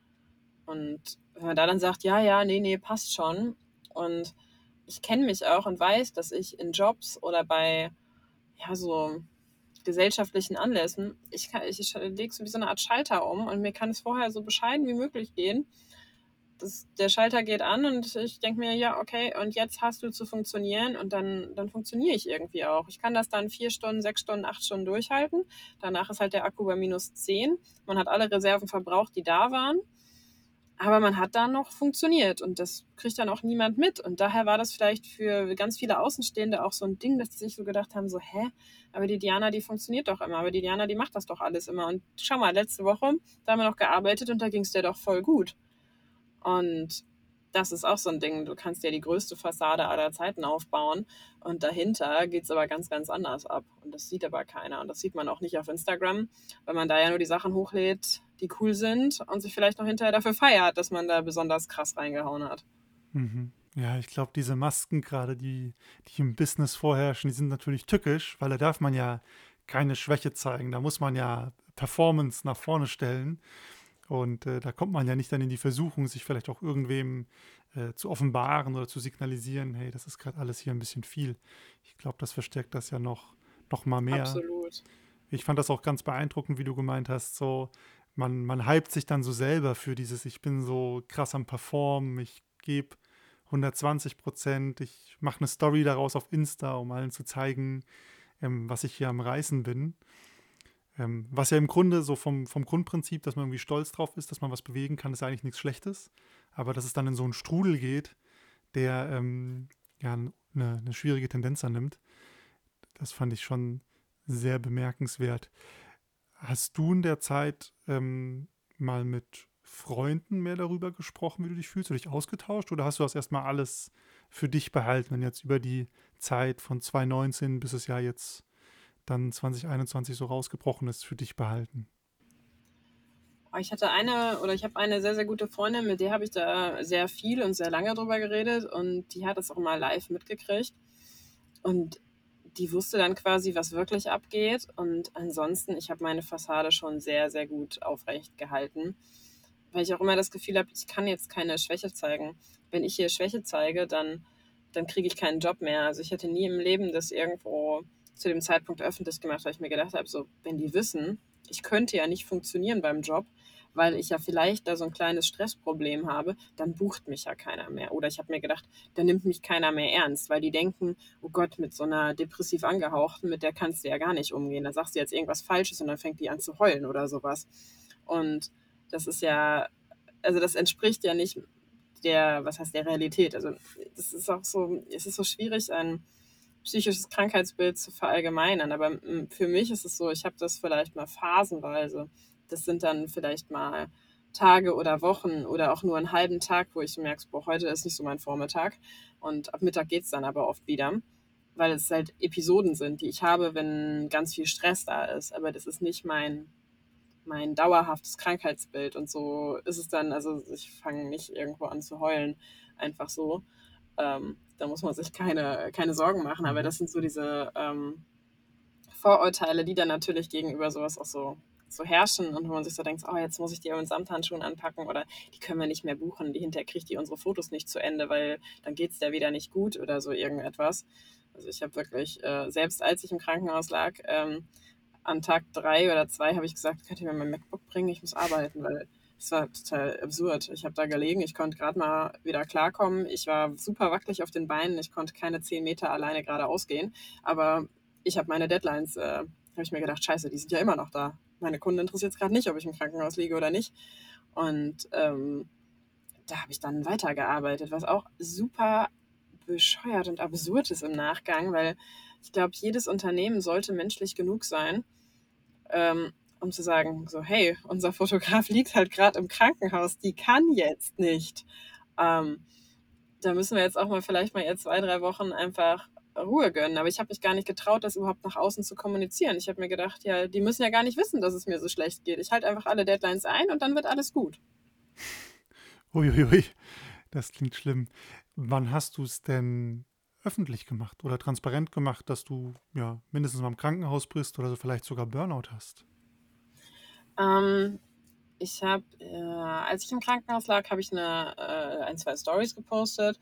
Und wenn man da dann sagt, ja, ja, nee, nee, passt schon. Und ich kenne mich auch und weiß, dass ich in Jobs oder bei ja, so gesellschaftlichen Anlässen, ich, ich, lege so wie so eine Art Schalter um und mir kann es vorher so bescheiden wie möglich gehen. Das, der Schalter geht an und ich denke mir, ja, okay, und jetzt hast du zu funktionieren und dann, dann funktioniere ich irgendwie auch. Ich kann das dann vier Stunden, sechs Stunden, acht Stunden durchhalten. Danach ist halt der Akku bei minus zehn. Man hat alle Reserven verbraucht, die da waren. Aber man hat da noch funktioniert und das kriegt dann auch niemand mit. Und daher war das vielleicht für ganz viele Außenstehende auch so ein Ding, dass sie sich so gedacht haben, so, hä, aber die Diana, die funktioniert doch immer, aber die Diana, die macht das doch alles immer. Und schau mal, letzte Woche, da haben wir noch gearbeitet und da ging es dir doch voll gut. Und das ist auch so ein Ding. Du kannst dir die größte Fassade aller Zeiten aufbauen und dahinter geht es aber ganz, ganz anders ab. Und das sieht aber keiner. Und das sieht man auch nicht auf Instagram, weil man da ja nur die Sachen hochlädt, die cool sind und sich vielleicht noch hinterher dafür feiert, dass man da besonders krass reingehauen hat. Mhm. Ja, ich glaube, diese Masken gerade, die, die im Business vorherrschen, die sind natürlich tückisch, weil da darf man ja keine Schwäche zeigen. Da muss man ja Performance nach vorne stellen. Und äh, da kommt man ja nicht dann in die Versuchung, sich vielleicht auch irgendwem äh, zu offenbaren oder zu signalisieren, hey, das ist gerade alles hier ein bisschen viel. Ich glaube, das verstärkt das ja noch, noch mal mehr. Absolut. Ich fand das auch ganz beeindruckend, wie du gemeint hast, so man, man hypt sich dann so selber für dieses, ich bin so krass am Performen, ich gebe 120 Prozent, ich mache eine Story daraus auf Insta, um allen zu zeigen, ähm, was ich hier am Reißen bin. Ähm, was ja im Grunde so vom, vom Grundprinzip, dass man irgendwie stolz drauf ist, dass man was bewegen kann, ist eigentlich nichts Schlechtes. Aber dass es dann in so einen Strudel geht, der ähm, ja eine, eine, schwierige Tendenz annimmt, das fand ich schon sehr bemerkenswert. Hast du in der Zeit ähm, mal mit Freunden mehr darüber gesprochen, wie du dich fühlst, oder dich ausgetauscht, oder hast du das erstmal alles für dich behalten, wenn jetzt über die Zeit von 2019 bis es ja jetzt dann 2021 so rausgebrochen ist, für dich behalten? Ich hatte eine oder ich habe eine sehr, sehr gute Freundin, mit der habe ich da sehr viel und sehr lange drüber geredet und die hat das auch mal live mitgekriegt. Und die wusste dann quasi, was wirklich abgeht. Und ansonsten, ich habe meine Fassade schon sehr, sehr gut aufrecht gehalten, weil ich auch immer das Gefühl habe, ich kann jetzt keine Schwäche zeigen. Wenn ich hier Schwäche zeige, dann, dann kriege ich keinen Job mehr. Also ich hätte nie im Leben das irgendwo zu dem Zeitpunkt öffentlich gemacht, weil ich mir gedacht habe, so, wenn die wissen, ich könnte ja nicht funktionieren beim Job, weil ich ja vielleicht da so ein kleines Stressproblem habe, dann bucht mich ja keiner mehr. Oder ich habe mir gedacht, dann nimmt mich keiner mehr ernst, weil die denken, oh Gott, mit so einer depressiv angehauchten, mit der kannst du ja gar nicht umgehen. Da sagst du jetzt irgendwas Falsches und dann fängt die an zu heulen oder sowas. Und das ist ja, also das entspricht ja nicht der, was heißt der Realität. Also das ist auch so, es ist so schwierig, ein psychisches Krankheitsbild zu verallgemeinern. Aber mm, für mich ist es so, ich habe das vielleicht mal phasenweise. Das sind dann vielleicht mal Tage oder Wochen oder auch nur einen halben Tag, wo ich merke, boah, heute ist nicht so mein Vormittag. Und ab Mittag geht es dann aber oft wieder, weil es halt Episoden sind, die ich habe, wenn ganz viel Stress da ist. Aber das ist nicht mein, mein dauerhaftes Krankheitsbild. Und so ist es dann, also ich fange nicht irgendwo an zu heulen, einfach so. Ähm, da muss man sich keine, keine Sorgen machen. Aber mhm. das sind so diese ähm, Vorurteile, die dann natürlich gegenüber sowas auch so, so herrschen und wo man sich so denkt, oh, jetzt muss ich die mit Samthandschuhen anpacken oder die können wir nicht mehr buchen, die hinterher kriegt die unsere Fotos nicht zu Ende, weil dann geht es der wieder nicht gut oder so irgendetwas. Also ich habe wirklich, äh, selbst als ich im Krankenhaus lag, ähm, an Tag drei oder zwei habe ich gesagt, könnt ihr mir mein MacBook bringen, ich muss arbeiten, weil es war total absurd. Ich habe da gelegen, ich konnte gerade mal wieder klarkommen. Ich war super wackelig auf den Beinen, ich konnte keine zehn Meter alleine geradeaus gehen. Aber ich habe meine Deadlines, äh, habe ich mir gedacht, scheiße, die sind ja immer noch da. Meine Kunden interessiert es gerade nicht, ob ich im Krankenhaus liege oder nicht. Und ähm, da habe ich dann weitergearbeitet, was auch super bescheuert und absurd ist im Nachgang, weil ich glaube, jedes Unternehmen sollte menschlich genug sein, ähm, um zu sagen, so, hey, unser Fotograf liegt halt gerade im Krankenhaus, die kann jetzt nicht. Ähm, da müssen wir jetzt auch mal vielleicht mal jetzt zwei, drei Wochen einfach Ruhe gönnen. Aber ich habe mich gar nicht getraut, das überhaupt nach außen zu kommunizieren. Ich habe mir gedacht, ja, die müssen ja gar nicht wissen, dass es mir so schlecht geht. Ich halte einfach alle Deadlines ein und dann wird alles gut. Uiuiui, das klingt schlimm. Wann hast du es denn öffentlich gemacht oder transparent gemacht, dass du ja mindestens mal im Krankenhaus bist oder so vielleicht sogar Burnout hast? Ähm, ich habe, äh, als ich im Krankenhaus lag, habe ich eine, äh, ein, zwei Stories gepostet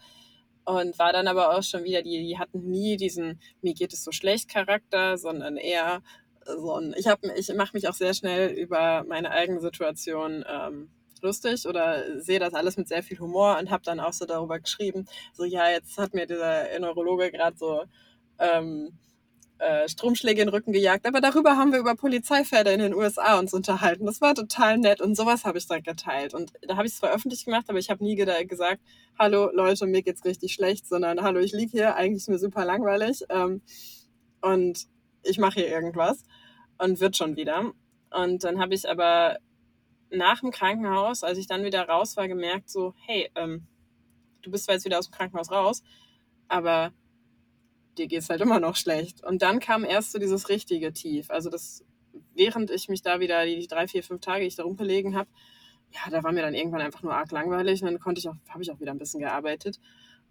und war dann aber auch schon wieder, die, die hatten nie diesen mir geht es so schlecht Charakter, sondern eher so ein, ich, ich mache mich auch sehr schnell über meine eigene Situation ähm, lustig oder sehe das alles mit sehr viel Humor und habe dann auch so darüber geschrieben, so ja, jetzt hat mir dieser Neurologe gerade so ähm, äh, Stromschläge in den Rücken gejagt. Aber darüber haben wir über Polizeifälle in den USA uns unterhalten. Das war total nett und sowas habe ich dann geteilt. Und da habe ich es zwar öffentlich gemacht, aber ich habe nie gesagt, hallo Leute, mir geht's richtig schlecht, sondern hallo, ich liege hier, eigentlich ist mir super langweilig ähm, und ich mache hier irgendwas und wird schon wieder. Und dann habe ich aber nach dem Krankenhaus, als ich dann wieder raus war, gemerkt, so, hey, ähm, du bist zwar jetzt wieder aus dem Krankenhaus raus, aber dir geht es halt immer noch schlecht. Und dann kam erst so dieses richtige Tief. Also das, während ich mich da wieder die drei, vier, fünf Tage, die ich da rumgelegen habe, ja, da war mir dann irgendwann einfach nur arg langweilig und dann konnte ich auch, habe ich auch wieder ein bisschen gearbeitet.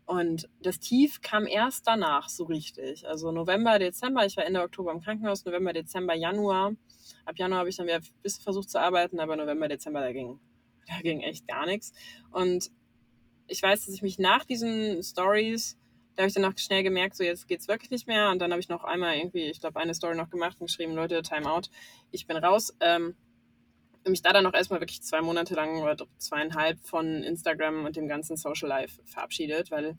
Und das Tief kam erst danach so richtig. Also November, Dezember, ich war Ende Oktober im Krankenhaus, November, Dezember, Januar. Ab Januar habe ich dann wieder ein bisschen versucht zu arbeiten, aber November, Dezember, da ging, da ging echt gar nichts. Und ich weiß, dass ich mich nach diesen Stories da habe ich dann auch schnell gemerkt, so jetzt geht es wirklich nicht mehr. Und dann habe ich noch einmal irgendwie, ich glaube, eine Story noch gemacht und geschrieben, Leute, Time out, ich bin raus. Ähm, mich da dann auch erstmal wirklich zwei Monate lang oder zweieinhalb von Instagram und dem ganzen Social Life verabschiedet, weil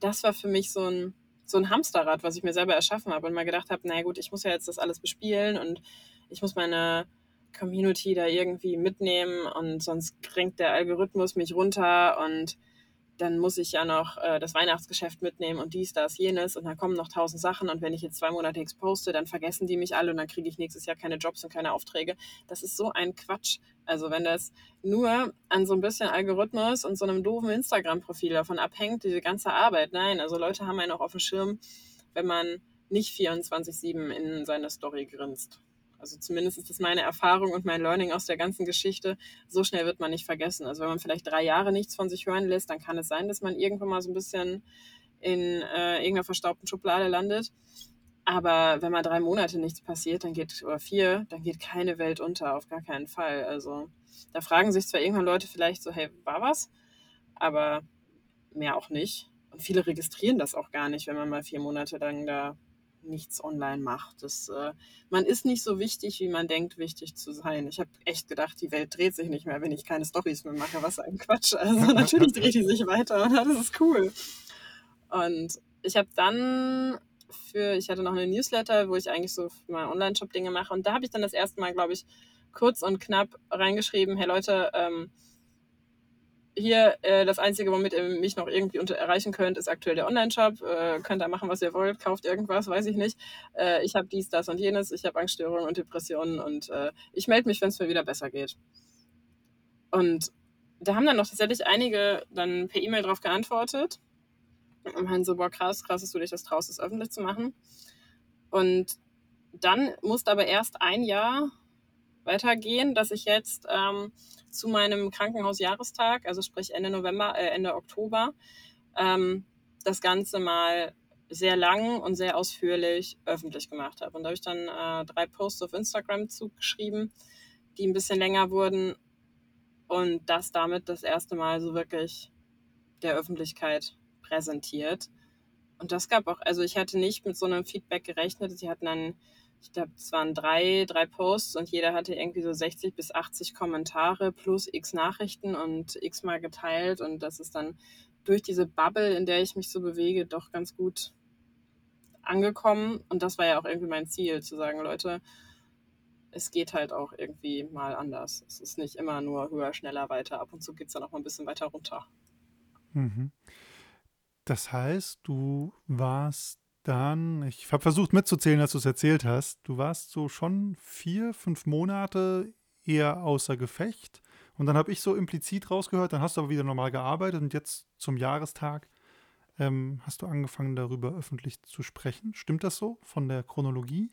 das war für mich so ein, so ein Hamsterrad, was ich mir selber erschaffen habe und mal gedacht habe, naja gut, ich muss ja jetzt das alles bespielen und ich muss meine Community da irgendwie mitnehmen und sonst kränkt der Algorithmus mich runter und dann muss ich ja noch äh, das Weihnachtsgeschäft mitnehmen und dies, das, jenes und dann kommen noch tausend Sachen und wenn ich jetzt zwei Monate nichts poste, dann vergessen die mich alle und dann kriege ich nächstes Jahr keine Jobs und keine Aufträge. Das ist so ein Quatsch. Also wenn das nur an so ein bisschen Algorithmus und so einem doofen Instagram-Profil davon abhängt, diese ganze Arbeit, nein, also Leute haben einen auch auf dem Schirm, wenn man nicht 24-7 in seine Story grinst. Also zumindest ist das meine Erfahrung und mein Learning aus der ganzen Geschichte. So schnell wird man nicht vergessen. Also wenn man vielleicht drei Jahre nichts von sich hören lässt, dann kann es sein, dass man irgendwann mal so ein bisschen in äh, irgendeiner verstaubten Schublade landet. Aber wenn mal drei Monate nichts passiert, dann geht, oder vier, dann geht keine Welt unter, auf gar keinen Fall. Also da fragen sich zwar irgendwann Leute vielleicht so, hey, war was? Aber mehr auch nicht. Und viele registrieren das auch gar nicht, wenn man mal vier Monate lang da nichts online macht. Das, äh, man ist nicht so wichtig, wie man denkt, wichtig zu sein. Ich habe echt gedacht, die Welt dreht sich nicht mehr, wenn ich keine Stories mehr mache. Was ein Quatsch. Also natürlich dreht die sich weiter und das ist cool. Und ich habe dann für, ich hatte noch eine Newsletter, wo ich eigentlich so mal Online-Shop-Dinge mache. Und da habe ich dann das erste Mal, glaube ich, kurz und knapp reingeschrieben, hey Leute, ähm, hier äh, das Einzige, womit ihr mich noch irgendwie unter erreichen könnt, ist aktuell der Online-Shop. Äh, könnt da machen, was ihr wollt, kauft irgendwas, weiß ich nicht. Äh, ich habe dies, das und jenes, ich habe Angststörungen und Depressionen und äh, ich melde mich, wenn es mir wieder besser geht. Und da haben dann noch tatsächlich einige dann per E-Mail drauf geantwortet und meinen so, boah, krass, krass, dass du dich das traust, das öffentlich zu machen. Und dann musste aber erst ein Jahr weitergehen, dass ich jetzt ähm, zu meinem Krankenhausjahrestag, also sprich Ende November, äh, Ende Oktober, ähm, das Ganze mal sehr lang und sehr ausführlich öffentlich gemacht habe. Und da habe ich dann äh, drei Posts auf Instagram zugeschrieben, die ein bisschen länger wurden und das damit das erste Mal so wirklich der Öffentlichkeit präsentiert. Und das gab auch, also ich hatte nicht mit so einem Feedback gerechnet. Sie hatten dann ich glaube, es waren drei, drei Posts und jeder hatte irgendwie so 60 bis 80 Kommentare plus x Nachrichten und x mal geteilt. Und das ist dann durch diese Bubble, in der ich mich so bewege, doch ganz gut angekommen. Und das war ja auch irgendwie mein Ziel, zu sagen, Leute, es geht halt auch irgendwie mal anders. Es ist nicht immer nur höher, schneller, weiter. Ab und zu geht es dann auch mal ein bisschen weiter runter. Mhm. Das heißt, du warst dann, ich habe versucht mitzuzählen, als du es erzählt hast. Du warst so schon vier, fünf Monate eher außer Gefecht. Und dann habe ich so implizit rausgehört, dann hast du aber wieder normal gearbeitet und jetzt zum Jahrestag ähm, hast du angefangen, darüber öffentlich zu sprechen. Stimmt das so von der Chronologie?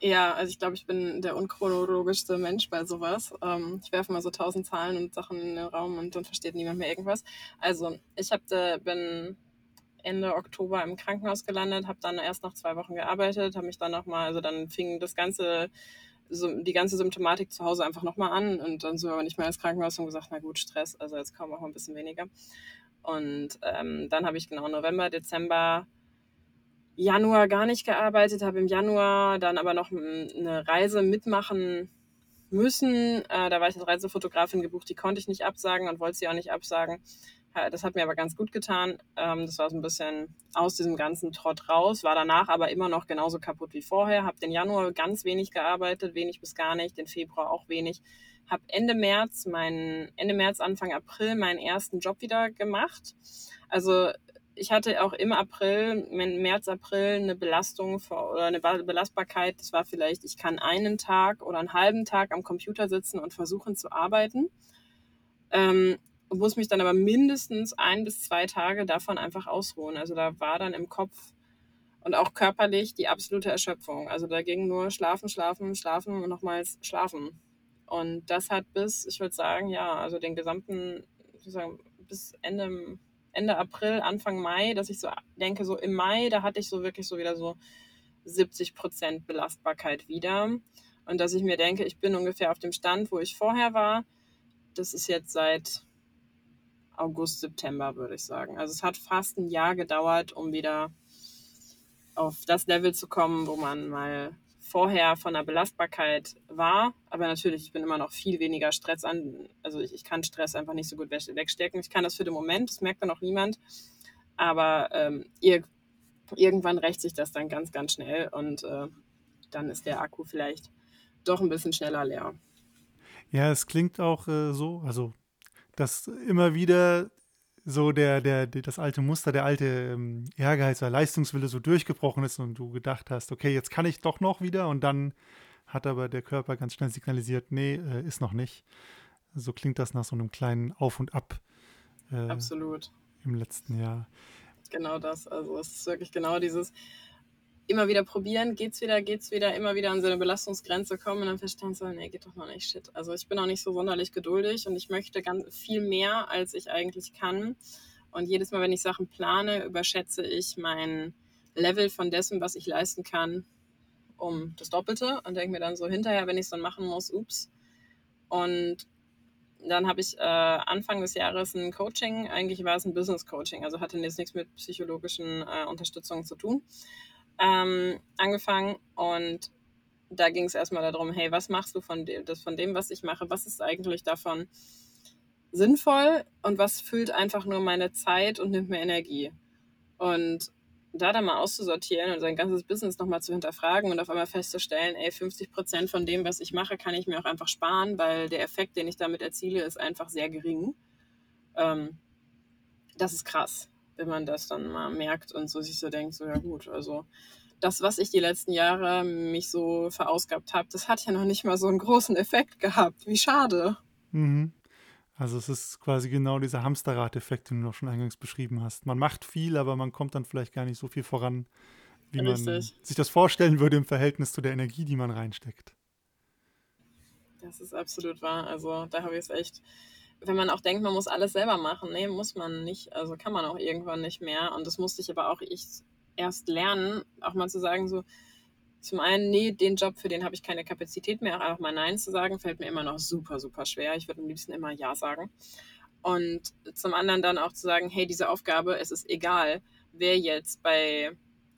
Ja, also ich glaube, ich bin der unchronologischste Mensch bei sowas. Ähm, ich werfe mal so tausend Zahlen und Sachen in den Raum und dann versteht niemand mehr irgendwas. Also ich hab, bin Ende Oktober im Krankenhaus gelandet, habe dann erst noch zwei Wochen gearbeitet, habe mich dann nochmal, also dann fing das ganze, die ganze Symptomatik zu Hause einfach nochmal an und dann so aber nicht mehr ins Krankenhaus und gesagt, na gut, Stress, also jetzt kaum auch mal ein bisschen weniger. Und ähm, dann habe ich genau November, Dezember, Januar gar nicht gearbeitet, habe im Januar dann aber noch eine Reise mitmachen müssen. Äh, da war ich als Reisefotografin gebucht, die konnte ich nicht absagen und wollte sie auch nicht absagen. Das hat mir aber ganz gut getan. Ähm, das war so ein bisschen aus diesem ganzen Trott raus, war danach aber immer noch genauso kaputt wie vorher. Habe den Januar ganz wenig gearbeitet, wenig bis gar nicht, den Februar auch wenig. Habe Ende März, meinen, Ende März, Anfang April meinen ersten Job wieder gemacht. Also ich hatte auch im April, März, April eine Belastung für, oder eine Belastbarkeit. Das war vielleicht, ich kann einen Tag oder einen halben Tag am Computer sitzen und versuchen zu arbeiten. Ähm, muss mich dann aber mindestens ein bis zwei Tage davon einfach ausruhen. Also da war dann im Kopf und auch körperlich die absolute Erschöpfung. Also da ging nur schlafen, schlafen, schlafen und nochmals schlafen. Und das hat bis, ich würde sagen, ja, also den gesamten, sagen, bis Ende, Ende April, Anfang Mai, dass ich so denke, so im Mai, da hatte ich so wirklich so wieder so 70 Prozent Belastbarkeit wieder. Und dass ich mir denke, ich bin ungefähr auf dem Stand, wo ich vorher war. Das ist jetzt seit August, September, würde ich sagen. Also es hat fast ein Jahr gedauert, um wieder auf das Level zu kommen, wo man mal vorher von der Belastbarkeit war. Aber natürlich, ich bin immer noch viel weniger Stress an. Also ich, ich kann Stress einfach nicht so gut wegstecken. Ich kann das für den Moment, das merkt dann auch niemand. Aber ähm, ir irgendwann rächt sich das dann ganz, ganz schnell und äh, dann ist der Akku vielleicht doch ein bisschen schneller leer. Ja, es klingt auch äh, so, also dass immer wieder so der, der, das alte Muster, der alte ähm, Ehrgeiz oder Leistungswille so durchgebrochen ist und du gedacht hast, okay, jetzt kann ich doch noch wieder und dann hat aber der Körper ganz schnell signalisiert, nee, äh, ist noch nicht. So klingt das nach so einem kleinen Auf und Ab. Äh, Absolut. Im letzten Jahr. Genau das. Also es ist wirklich genau dieses, immer wieder probieren, geht's wieder, geht's wieder, immer wieder an so eine Belastungsgrenze kommen und dann verstehen so, nee, geht doch noch nicht, shit. Also ich bin auch nicht so sonderlich geduldig und ich möchte ganz viel mehr, als ich eigentlich kann. Und jedes Mal, wenn ich Sachen plane, überschätze ich mein Level von dessen, was ich leisten kann, um das Doppelte und denke mir dann so hinterher, wenn ich es dann machen muss, ups. Und dann habe ich äh, Anfang des Jahres ein Coaching, eigentlich war es ein Business Coaching, also hatte jetzt nichts mit psychologischen äh, Unterstützungen zu tun ähm, angefangen und da ging es erstmal darum, hey, was machst du von dem, das, von dem, was ich mache? Was ist eigentlich davon sinnvoll und was füllt einfach nur meine Zeit und nimmt mir Energie? Und da dann mal auszusortieren und sein ganzes Business nochmal zu hinterfragen und auf einmal festzustellen, ey, 50 Prozent von dem, was ich mache, kann ich mir auch einfach sparen, weil der Effekt, den ich damit erziele, ist einfach sehr gering. ähm, das ist krass, wenn man das dann mal merkt und so sich so denkt, so ja gut, also das, was ich die letzten Jahre mich so verausgabt habe, das hat ja noch nicht mal so einen großen Effekt gehabt. Wie schade. Mhm. Also es ist quasi genau dieser Hamsterrad-Effekt, den du noch schon eingangs beschrieben hast. Man macht viel, aber man kommt dann vielleicht gar nicht so viel voran, wie Richtig. man sich das vorstellen würde im Verhältnis zu der Energie, die man reinsteckt. Das ist absolut wahr. Also da habe ich es echt, wenn man auch denkt, man muss alles selber machen, nee, muss man nicht. Also kann man auch irgendwann nicht mehr. Und das musste ich aber auch ich erst lernen, auch mal zu sagen, so, zum einen, nee, den Job, für den habe ich keine Kapazität mehr, auch mal Nein zu sagen, fällt mir immer noch super, super schwer. Ich würde am liebsten immer Ja sagen. Und zum anderen dann auch zu sagen, hey, diese Aufgabe, es ist egal, wer jetzt bei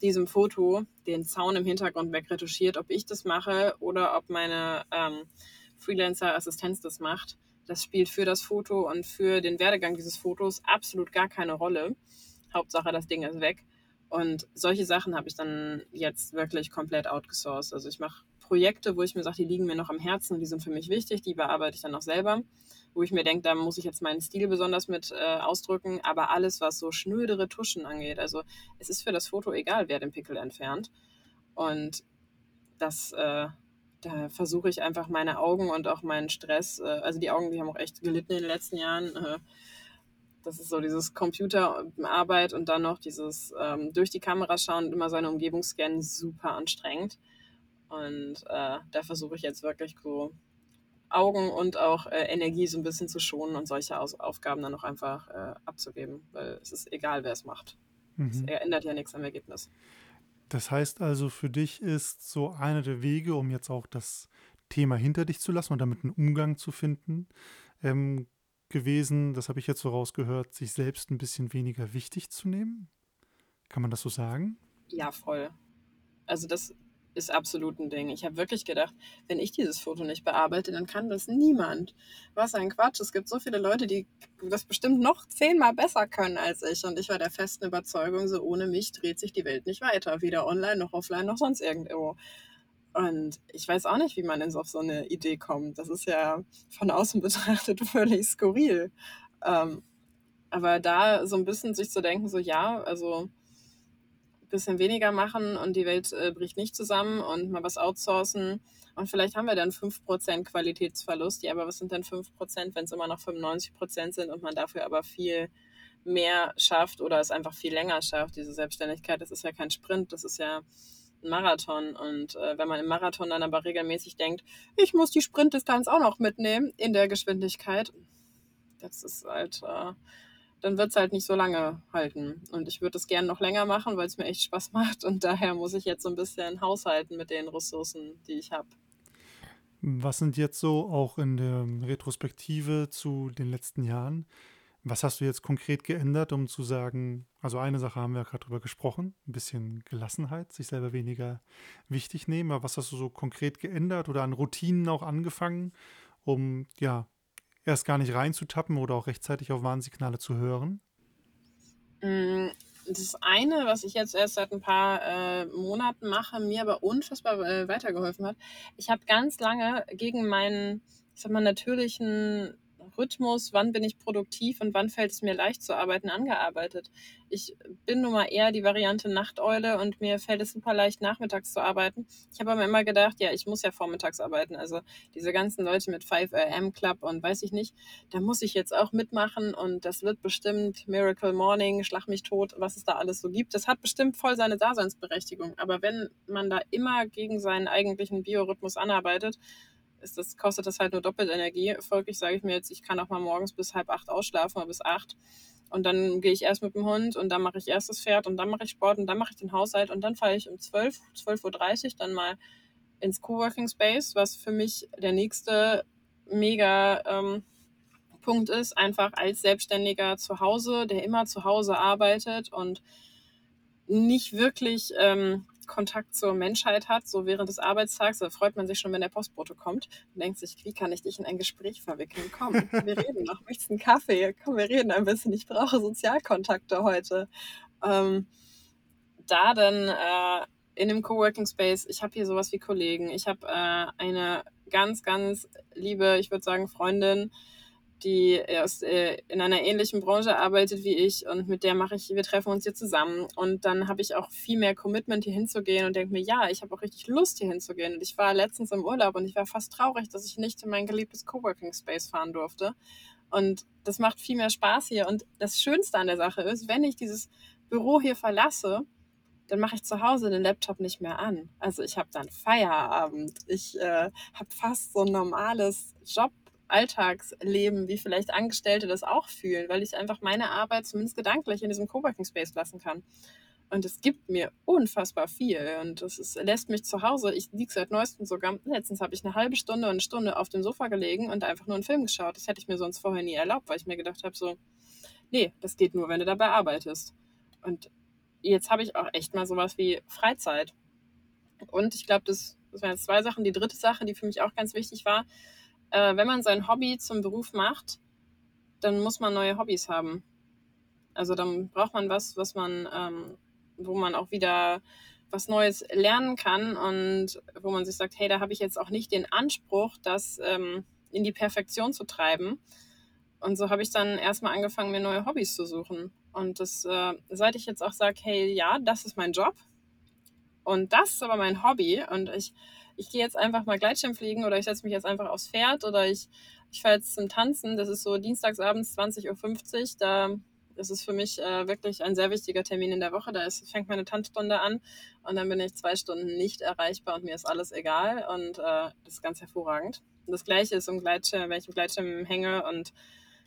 diesem Foto den Zaun im Hintergrund wegretuschiert, ob ich das mache oder ob meine ähm, Freelancer-Assistenz das macht. Das spielt für das Foto und für den Werdegang dieses Fotos absolut gar keine Rolle. Hauptsache, das Ding ist weg. Und solche Sachen habe ich dann jetzt wirklich komplett outgesourced. Also ich mache Projekte, wo ich mir sage, die liegen mir noch am Herzen, die sind für mich wichtig, die bearbeite ich dann auch selber. Wo ich mir denke, da muss ich jetzt meinen Stil besonders mit äh, ausdrücken. Aber alles, was so schnödere Tuschen angeht, also es ist für das Foto egal, wer den Pickel entfernt. Und das, äh, da versuche ich einfach meine Augen und auch meinen Stress, äh, also die Augen, die haben auch echt gelitten in den letzten Jahren, äh, das ist so dieses Computerarbeit und dann noch dieses ähm, durch die Kamera schauen und immer seine Umgebung scannen, super anstrengend. Und äh, da versuche ich jetzt wirklich so Augen und auch äh, Energie so ein bisschen zu schonen und solche Aus Aufgaben dann auch einfach äh, abzugeben, weil es ist egal, wer es macht. Es mhm. ändert ja nichts am Ergebnis. Das heißt also, für dich ist so einer der Wege, um jetzt auch das Thema hinter dich zu lassen und damit einen Umgang zu finden, ähm, gewesen, das habe ich jetzt so rausgehört, sich selbst ein bisschen weniger wichtig zu nehmen? Kann man das so sagen? Ja, voll. Also das ist absolut ein Ding. Ich habe wirklich gedacht, wenn ich dieses Foto nicht bearbeite, dann kann das niemand. Was ein Quatsch. Es gibt so viele Leute, die das bestimmt noch zehnmal besser können als ich. Und ich war der festen Überzeugung, so ohne mich dreht sich die Welt nicht weiter. Weder online noch offline noch sonst irgendwo. Und ich weiß auch nicht, wie man jetzt auf so eine Idee kommt. Das ist ja von außen betrachtet völlig skurril. Ähm, aber da so ein bisschen sich zu denken, so ja, also bisschen weniger machen und die Welt äh, bricht nicht zusammen und mal was outsourcen. Und vielleicht haben wir dann 5% Qualitätsverlust. Ja, aber was sind denn 5%, wenn es immer noch 95% sind und man dafür aber viel mehr schafft oder es einfach viel länger schafft, diese Selbstständigkeit? Das ist ja kein Sprint, das ist ja Marathon. Und äh, wenn man im Marathon dann aber regelmäßig denkt, ich muss die Sprintdistanz auch noch mitnehmen in der Geschwindigkeit, das ist halt, äh, dann wird es halt nicht so lange halten. Und ich würde es gerne noch länger machen, weil es mir echt Spaß macht. Und daher muss ich jetzt so ein bisschen haushalten mit den Ressourcen, die ich habe. Was sind jetzt so auch in der Retrospektive zu den letzten Jahren was hast du jetzt konkret geändert, um zu sagen, also eine Sache haben wir gerade drüber gesprochen, ein bisschen Gelassenheit, sich selber weniger wichtig nehmen, aber was hast du so konkret geändert oder an Routinen auch angefangen, um ja erst gar nicht reinzutappen oder auch rechtzeitig auf Warnsignale zu hören? Mm, das eine, was ich jetzt erst seit ein paar äh, Monaten mache, mir aber unfassbar äh, weitergeholfen hat, ich habe ganz lange gegen meinen, ich sag mal, natürlichen Rhythmus, wann bin ich produktiv und wann fällt es mir leicht zu arbeiten, angearbeitet. Ich bin nun mal eher die Variante Nachteule und mir fällt es super leicht, nachmittags zu arbeiten. Ich habe aber immer gedacht, ja, ich muss ja vormittags arbeiten. Also diese ganzen Leute mit 5 AM Club und weiß ich nicht, da muss ich jetzt auch mitmachen und das wird bestimmt Miracle Morning, Schlag mich tot, was es da alles so gibt. Das hat bestimmt voll seine Daseinsberechtigung. Aber wenn man da immer gegen seinen eigentlichen Biorhythmus anarbeitet, ist das, kostet das halt nur doppelt Energie. Folglich sage ich mir jetzt, ich kann auch mal morgens bis halb acht ausschlafen oder bis acht. Und dann gehe ich erst mit dem Hund und dann mache ich erst das Pferd und dann mache ich Sport und dann mache ich den Haushalt und dann fahre ich um 12, 12.30 Uhr dann mal ins Coworking Space, was für mich der nächste mega ähm, Punkt ist, einfach als Selbstständiger zu Hause, der immer zu Hause arbeitet und nicht wirklich ähm, Kontakt zur Menschheit hat, so während des Arbeitstags, da freut man sich schon, wenn der Postbote kommt und denkt sich, wie kann ich dich in ein Gespräch verwickeln? Komm, wir reden noch, möchtest einen Kaffee? Komm, wir reden ein bisschen, ich brauche Sozialkontakte heute. Ähm, da dann äh, in einem Coworking Space, ich habe hier sowas wie Kollegen, ich habe äh, eine ganz, ganz liebe, ich würde sagen, Freundin, die erst äh, in einer ähnlichen Branche arbeitet wie ich und mit der mache ich, wir treffen uns hier zusammen. Und dann habe ich auch viel mehr Commitment, hier hinzugehen und denke mir, ja, ich habe auch richtig Lust, hier hinzugehen. Und ich war letztens im Urlaub und ich war fast traurig, dass ich nicht in mein geliebtes Coworking Space fahren durfte. Und das macht viel mehr Spaß hier. Und das Schönste an der Sache ist, wenn ich dieses Büro hier verlasse, dann mache ich zu Hause den Laptop nicht mehr an. Also ich habe dann Feierabend. Ich äh, habe fast so ein normales Job Alltagsleben, wie vielleicht Angestellte das auch fühlen, weil ich einfach meine Arbeit zumindest gedanklich in diesem Coworking Space lassen kann. Und es gibt mir unfassbar viel. Und es lässt mich zu Hause, ich liege seit neuestem sogar, letztens habe ich eine halbe Stunde und eine Stunde auf dem Sofa gelegen und einfach nur einen Film geschaut. Das hätte ich mir sonst vorher nie erlaubt, weil ich mir gedacht habe, so, nee, das geht nur, wenn du dabei arbeitest. Und jetzt habe ich auch echt mal sowas wie Freizeit. Und ich glaube, das, das waren jetzt zwei Sachen. Die dritte Sache, die für mich auch ganz wichtig war, äh, wenn man sein Hobby zum Beruf macht, dann muss man neue Hobbys haben. Also dann braucht man was, was man, ähm, wo man auch wieder was Neues lernen kann und wo man sich sagt, hey, da habe ich jetzt auch nicht den Anspruch, das ähm, in die Perfektion zu treiben. Und so habe ich dann erstmal angefangen, mir neue Hobbys zu suchen. Und das, äh, seit ich jetzt auch sage, hey, ja, das ist mein Job und das ist aber mein Hobby und ich ich gehe jetzt einfach mal Gleitschirm fliegen oder ich setze mich jetzt einfach aufs Pferd oder ich, ich fahre jetzt zum Tanzen. Das ist so dienstagsabends 20.50 Uhr. Da ist es für mich äh, wirklich ein sehr wichtiger Termin in der Woche. Da ist, fängt meine Tanzstunde an und dann bin ich zwei Stunden nicht erreichbar und mir ist alles egal und äh, das ist ganz hervorragend. Und das gleiche ist im Gleitschirm, wenn ich im Gleitschirm hänge und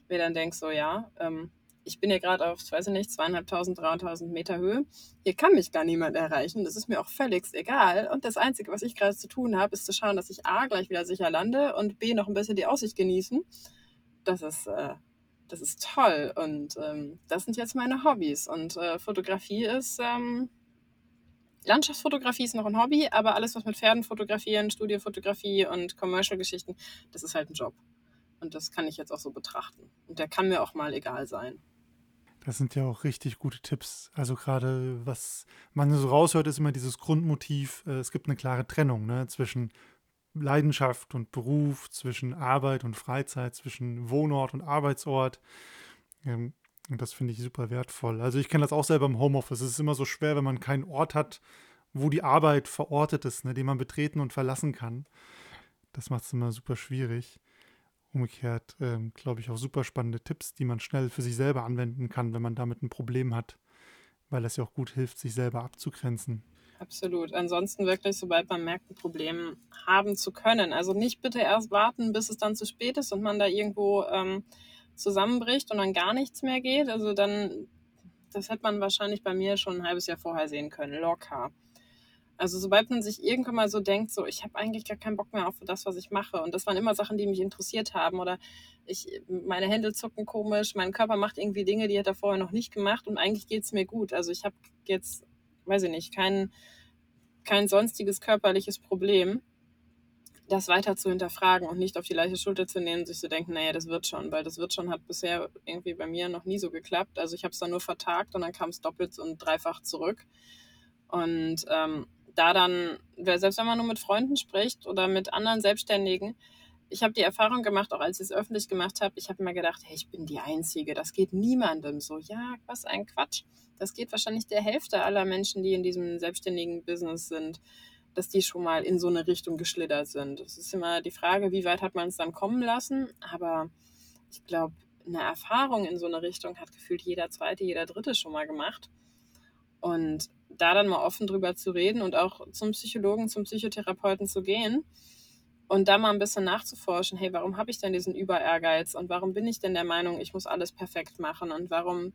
mir dann denke, so ja, ähm, ich bin ja gerade auf, weiß ich nicht, zweieinhalbtausend, dreitausend Meter Höhe. Hier kann mich gar niemand erreichen. Das ist mir auch völlig egal. Und das Einzige, was ich gerade zu tun habe, ist zu schauen, dass ich A, gleich wieder sicher lande und B, noch ein bisschen die Aussicht genießen. Das ist, äh, das ist toll. Und ähm, das sind jetzt meine Hobbys. Und äh, Fotografie ist, ähm, Landschaftsfotografie ist noch ein Hobby, aber alles, was mit Pferden fotografieren, Studiofotografie und Commercial-Geschichten, das ist halt ein Job. Und das kann ich jetzt auch so betrachten. Und der kann mir auch mal egal sein. Das sind ja auch richtig gute Tipps. Also gerade was man so raushört, ist immer dieses Grundmotiv. Äh, es gibt eine klare Trennung ne, zwischen Leidenschaft und Beruf, zwischen Arbeit und Freizeit, zwischen Wohnort und Arbeitsort. Ähm, und das finde ich super wertvoll. Also ich kenne das auch selber im Homeoffice. Es ist immer so schwer, wenn man keinen Ort hat, wo die Arbeit verortet ist, ne, den man betreten und verlassen kann. Das macht es immer super schwierig umgekehrt, ähm, glaube ich, auch super spannende Tipps, die man schnell für sich selber anwenden kann, wenn man damit ein Problem hat, weil das ja auch gut hilft, sich selber abzugrenzen. Absolut. Ansonsten wirklich, sobald man merkt, ein Problem haben zu können. Also nicht bitte erst warten, bis es dann zu spät ist und man da irgendwo ähm, zusammenbricht und dann gar nichts mehr geht. Also dann, das hätte man wahrscheinlich bei mir schon ein halbes Jahr vorher sehen können, locker. Also sobald man sich irgendwann mal so denkt, so ich habe eigentlich gar keinen Bock mehr auf das, was ich mache. Und das waren immer Sachen, die mich interessiert haben. Oder ich, meine Hände zucken komisch, mein Körper macht irgendwie Dinge, die hat er vorher noch nicht gemacht und eigentlich geht es mir gut. Also ich habe jetzt, weiß ich nicht, kein, kein sonstiges körperliches Problem, das weiter zu hinterfragen und nicht auf die leichte Schulter zu nehmen, sich zu denken, naja, das wird schon, weil das wird schon hat bisher irgendwie bei mir noch nie so geklappt. Also ich habe es dann nur vertagt und dann kam es doppelt und dreifach zurück. Und ähm, da dann, selbst wenn man nur mit Freunden spricht oder mit anderen Selbstständigen, ich habe die Erfahrung gemacht, auch als ich es öffentlich gemacht habe, ich habe mir gedacht, hey, ich bin die Einzige, das geht niemandem so. Ja, was ein Quatsch. Das geht wahrscheinlich der Hälfte aller Menschen, die in diesem selbstständigen Business sind, dass die schon mal in so eine Richtung geschlittert sind. Es ist immer die Frage, wie weit hat man es dann kommen lassen, aber ich glaube, eine Erfahrung in so eine Richtung hat gefühlt jeder zweite, jeder dritte schon mal gemacht. Und da dann mal offen drüber zu reden und auch zum Psychologen, zum Psychotherapeuten zu gehen und da mal ein bisschen nachzuforschen, hey, warum habe ich denn diesen Überehrgeiz und warum bin ich denn der Meinung, ich muss alles perfekt machen und warum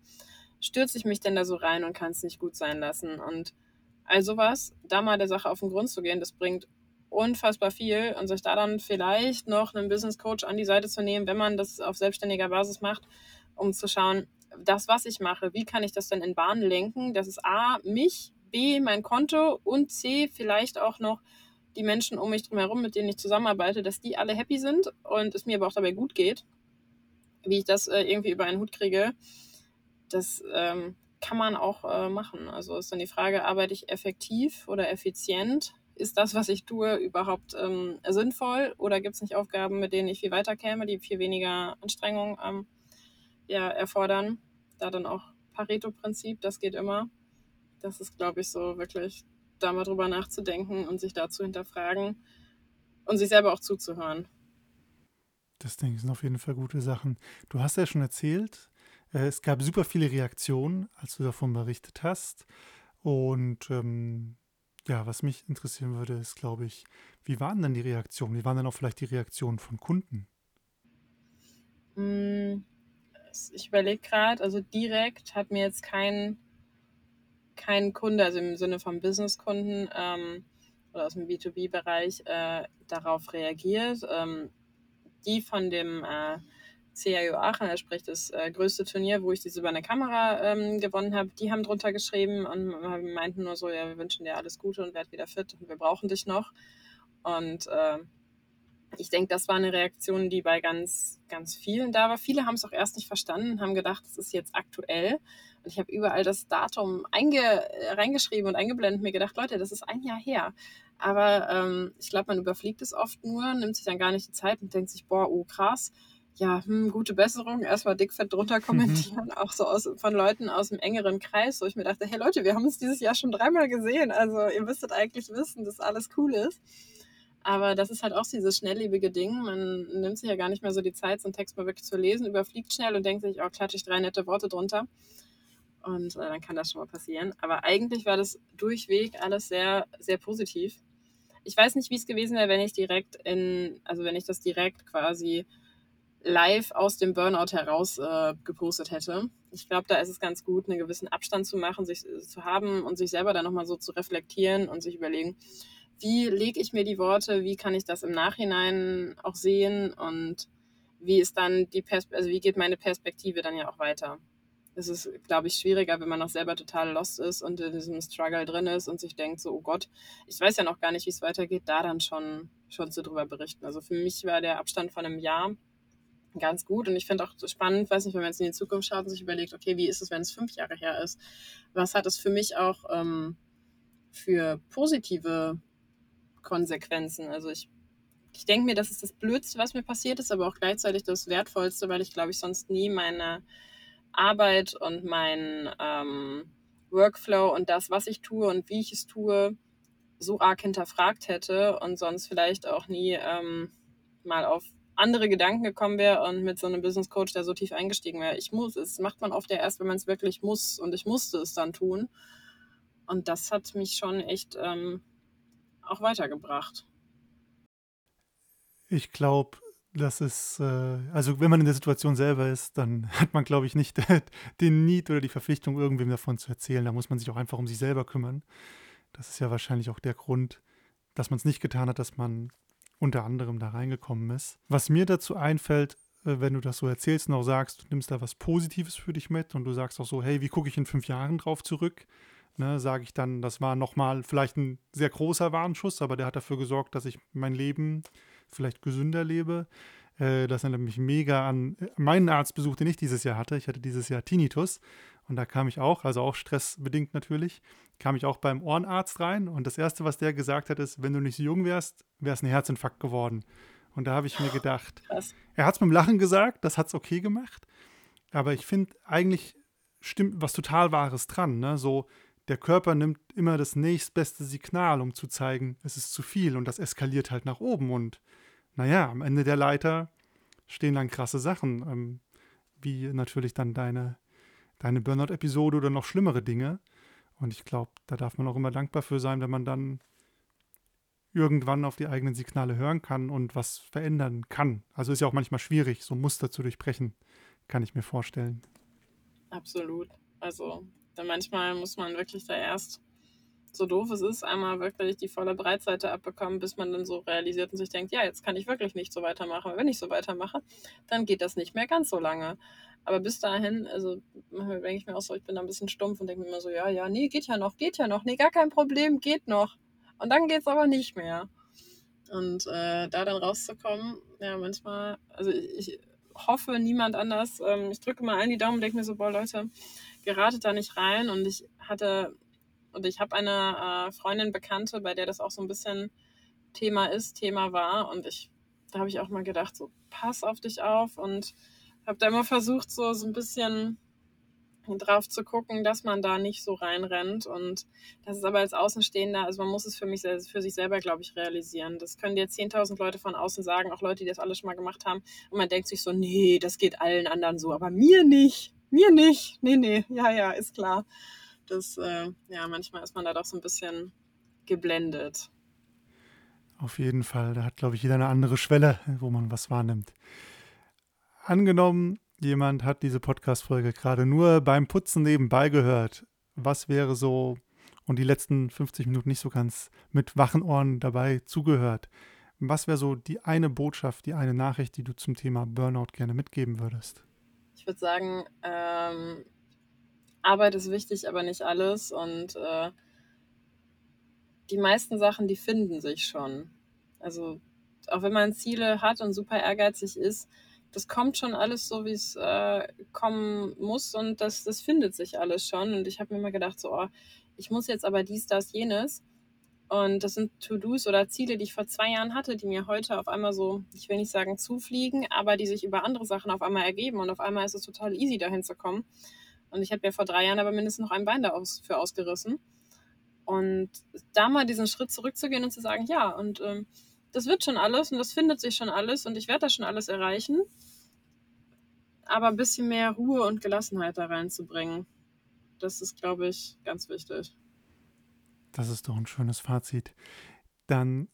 stürze ich mich denn da so rein und kann es nicht gut sein lassen? Und all sowas, da mal der Sache auf den Grund zu gehen, das bringt unfassbar viel. Und sich da dann vielleicht noch einen Business Coach an die Seite zu nehmen, wenn man das auf selbstständiger Basis macht, um zu schauen, das, was ich mache, wie kann ich das denn in Bahnen lenken, dass es A, mich, B, mein Konto und C, vielleicht auch noch die Menschen um mich herum, mit denen ich zusammenarbeite, dass die alle happy sind und es mir aber auch dabei gut geht. Wie ich das äh, irgendwie über einen Hut kriege, das ähm, kann man auch äh, machen. Also ist dann die Frage, arbeite ich effektiv oder effizient? ist das, was ich tue, überhaupt ähm, sinnvoll oder gibt es nicht Aufgaben, mit denen ich viel weiter käme, die viel weniger Anstrengung ähm, ja, erfordern? Da dann auch Pareto-Prinzip, das geht immer. Das ist, glaube ich, so wirklich da mal drüber nachzudenken und sich da zu hinterfragen und sich selber auch zuzuhören. Das denke ich sind auf jeden Fall gute Sachen. Du hast ja schon erzählt, äh, es gab super viele Reaktionen, als du davon berichtet hast. Und ähm, ja, was mich interessieren würde, ist, glaube ich, wie waren denn die Reaktionen? Wie waren denn auch vielleicht die Reaktionen von Kunden? Ich überlege gerade, also direkt hat mir jetzt kein, kein Kunde, also im Sinne von Businesskunden ähm, oder aus dem B2B-Bereich, äh, darauf reagiert. Ähm, die von dem äh, CIO Aachen, sprich das äh, größte Turnier, wo ich diese über eine Kamera ähm, gewonnen habe, die haben drunter geschrieben und meinten nur so, ja, wir wünschen dir alles Gute und werd wieder fit und wir brauchen dich noch. Und äh, ich denke, das war eine Reaktion, die bei ganz, ganz vielen da war. Viele haben es auch erst nicht verstanden, haben gedacht, es ist jetzt aktuell. Und ich habe überall das Datum einge reingeschrieben und eingeblendet, mir gedacht, Leute, das ist ein Jahr her. Aber ähm, ich glaube, man überfliegt es oft nur, nimmt sich dann gar nicht die Zeit und denkt sich, boah, oh krass, ja, hm, gute Besserung, erstmal dickfett drunter mhm. kommentieren, mhm. auch so aus, von Leuten aus dem engeren Kreis, wo ich mir dachte, hey Leute, wir haben uns dieses Jahr schon dreimal gesehen, also ihr müsstet eigentlich wissen, dass alles cool ist. Aber das ist halt auch dieses schnelllebige Ding. Man nimmt sich ja gar nicht mehr so die Zeit, so einen Text mal wirklich zu lesen, überfliegt schnell und denkt sich, oh, klatsche ich drei nette Worte drunter. Und äh, dann kann das schon mal passieren. Aber eigentlich war das durchweg alles sehr, sehr positiv. Ich weiß nicht, wie es gewesen wäre, wenn ich direkt in, also wenn ich das direkt quasi live aus dem Burnout heraus äh, gepostet hätte. Ich glaube, da ist es ganz gut, einen gewissen Abstand zu machen, sich äh, zu haben und sich selber dann nochmal so zu reflektieren und sich überlegen, wie lege ich mir die Worte, wie kann ich das im Nachhinein auch sehen und wie ist dann die Pers also wie geht meine Perspektive dann ja auch weiter. Es ist, glaube ich, schwieriger, wenn man noch selber total lost ist und in diesem Struggle drin ist und sich denkt, so, oh Gott, ich weiß ja noch gar nicht, wie es weitergeht, da dann schon, schon zu drüber berichten. Also für mich war der Abstand von einem Jahr ganz gut. Und ich finde auch spannend, weiß nicht, wenn man jetzt in die Zukunft schaut und sich überlegt, okay, wie ist es, wenn es fünf Jahre her ist? Was hat es für mich auch ähm, für positive Konsequenzen? Also ich, ich denke mir, das ist das Blödste, was mir passiert ist, aber auch gleichzeitig das Wertvollste, weil ich glaube ich sonst nie meine Arbeit und mein ähm, Workflow und das, was ich tue und wie ich es tue, so arg hinterfragt hätte und sonst vielleicht auch nie ähm, mal auf andere Gedanken gekommen wäre und mit so einem Business Coach, der so tief eingestiegen wäre. Ich muss, es macht man oft ja erst, wenn man es wirklich muss und ich musste es dann tun. Und das hat mich schon echt ähm, auch weitergebracht. Ich glaube, das ist, äh, also wenn man in der Situation selber ist, dann hat man, glaube ich, nicht den Need oder die Verpflichtung, irgendwem davon zu erzählen. Da muss man sich auch einfach um sich selber kümmern. Das ist ja wahrscheinlich auch der Grund, dass man es nicht getan hat, dass man unter anderem da reingekommen ist. Was mir dazu einfällt, äh, wenn du das so erzählst und auch sagst, du nimmst da was Positives für dich mit und du sagst auch so, hey, wie gucke ich in fünf Jahren drauf zurück? Ne, sage ich dann, das war nochmal vielleicht ein sehr großer Warnschuss, aber der hat dafür gesorgt, dass ich mein Leben vielleicht gesünder lebe. Äh, das erinnert mich mega an meinen Arztbesuch, den ich dieses Jahr hatte. Ich hatte dieses Jahr Tinnitus und da kam ich auch, also auch stressbedingt natürlich, kam ich auch beim Ohrenarzt rein und das Erste, was der gesagt hat, ist, wenn du nicht so jung wärst, wäre es ein Herzinfarkt geworden. Und da habe ich mir gedacht, Krass. er hat es mit dem Lachen gesagt, das hat es okay gemacht, aber ich finde eigentlich stimmt was total Wahres dran. Ne? So, der Körper nimmt immer das nächstbeste Signal, um zu zeigen, es ist zu viel und das eskaliert halt nach oben. Und naja, am Ende der Leiter stehen dann krasse Sachen, ähm, wie natürlich dann deine, deine Burnout-Episode oder noch schlimmere Dinge. Und ich glaube, da darf man auch immer dankbar für sein, wenn man dann irgendwann auf die eigenen Signale hören kann und was verändern kann. Also ist ja auch manchmal schwierig, so Muster zu durchbrechen, kann ich mir vorstellen. Absolut. Also dann manchmal muss man wirklich da erst, so doof es ist, einmal wirklich die volle Breitseite abbekommen, bis man dann so realisiert und sich denkt, ja, jetzt kann ich wirklich nicht so weitermachen. Wenn ich so weitermache, dann geht das nicht mehr ganz so lange. Aber bis dahin, also denke ich mir auch so, ich bin da ein bisschen stumpf und denke mir immer so, ja, ja, nee, geht ja noch, geht ja noch, nee, gar kein Problem, geht noch. Und dann geht es aber nicht mehr. Und äh, da dann rauszukommen, ja, manchmal, also ich hoffe, niemand anders. Ähm, ich drücke mal allen die Daumen und denke mir so, boah, Leute, geratet da nicht rein. Und ich hatte Und ich habe eine äh, Freundin, Bekannte, bei der das auch so ein bisschen Thema ist, Thema war. Und ich, da habe ich auch mal gedacht, so pass auf dich auf und habe da immer versucht, so, so ein bisschen drauf zu gucken, dass man da nicht so reinrennt. Und das ist aber als Außenstehender, also man muss es für, mich, für sich selber, glaube ich, realisieren. Das können dir 10.000 Leute von außen sagen, auch Leute, die das alles schon mal gemacht haben. Und man denkt sich so, nee, das geht allen anderen so, aber mir nicht. Mir nicht. Nee, nee, ja, ja, ist klar. Das, äh, ja, manchmal ist man da doch so ein bisschen geblendet. Auf jeden Fall. Da hat, glaube ich, jeder eine andere Schwelle, wo man was wahrnimmt. Angenommen, jemand hat diese Podcast-Folge gerade nur beim Putzen nebenbei gehört. Was wäre so und die letzten 50 Minuten nicht so ganz mit wachen Ohren dabei zugehört? Was wäre so die eine Botschaft, die eine Nachricht, die du zum Thema Burnout gerne mitgeben würdest? Ich würde sagen, ähm, Arbeit ist wichtig, aber nicht alles. Und äh, die meisten Sachen, die finden sich schon. Also auch wenn man Ziele hat und super ehrgeizig ist, das kommt schon alles so, wie es äh, kommen muss und das, das findet sich alles schon. Und ich habe mir immer gedacht, so, oh, ich muss jetzt aber dies, das, jenes. Und das sind To-Dos oder Ziele, die ich vor zwei Jahren hatte, die mir heute auf einmal so, ich will nicht sagen zufliegen, aber die sich über andere Sachen auf einmal ergeben. Und auf einmal ist es total easy, dahin zu kommen. Und ich habe mir vor drei Jahren aber mindestens noch ein Bein dafür ausgerissen. Und da mal diesen Schritt zurückzugehen und zu sagen, ja, und ähm, das wird schon alles und das findet sich schon alles und ich werde das schon alles erreichen. Aber ein bisschen mehr Ruhe und Gelassenheit da reinzubringen, das ist, glaube ich, ganz wichtig. Das ist doch ein schönes Fazit. Dann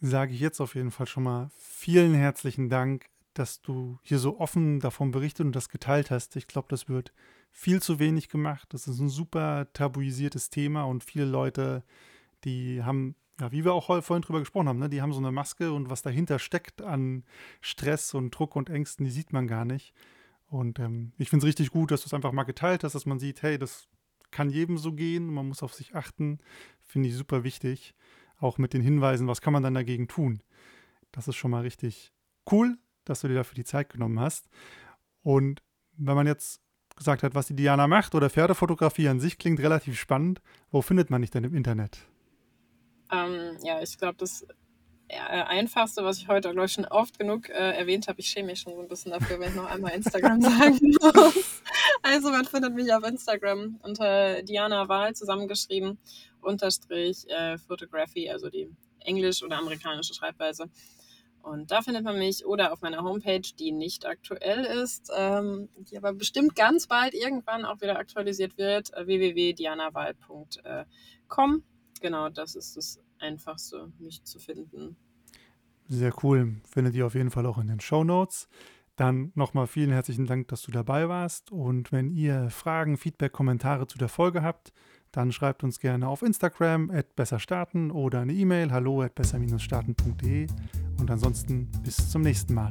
sage ich jetzt auf jeden Fall schon mal vielen herzlichen Dank, dass du hier so offen davon berichtet und das geteilt hast. Ich glaube, das wird viel zu wenig gemacht. Das ist ein super tabuisiertes Thema und viele Leute, die haben ja, wie wir auch vorhin drüber gesprochen haben, ne? die haben so eine Maske und was dahinter steckt an Stress und Druck und Ängsten, die sieht man gar nicht. Und ähm, ich finde es richtig gut, dass du es einfach mal geteilt hast, dass man sieht, hey, das kann jedem so gehen, man muss auf sich achten. Finde ich super wichtig. Auch mit den Hinweisen, was kann man dann dagegen tun. Das ist schon mal richtig cool, dass du dir dafür die Zeit genommen hast. Und wenn man jetzt gesagt hat, was die Diana macht oder Pferdefotografie an sich klingt relativ spannend, wo findet man dich denn im Internet? Ähm, ja, ich glaube, das äh, Einfachste, was ich heute, glaube ich, schon oft genug äh, erwähnt habe, ich schäme mich schon so ein bisschen dafür, wenn ich noch einmal Instagram sagen muss. Also man findet mich auf Instagram unter Diana Wahl zusammengeschrieben, unterstrich äh, Photography, also die englisch- oder amerikanische Schreibweise. Und da findet man mich oder auf meiner Homepage, die nicht aktuell ist, ähm, die aber bestimmt ganz bald irgendwann auch wieder aktualisiert wird, äh, www.dianawahl.com genau, das ist das Einfachste, mich zu finden. Sehr cool. Findet ihr auf jeden Fall auch in den Show Notes. Dann nochmal vielen herzlichen Dank, dass du dabei warst. Und wenn ihr Fragen, Feedback, Kommentare zu der Folge habt, dann schreibt uns gerne auf Instagram at besserstarten oder eine E-Mail hallo at besser-starten.de. Und ansonsten bis zum nächsten Mal.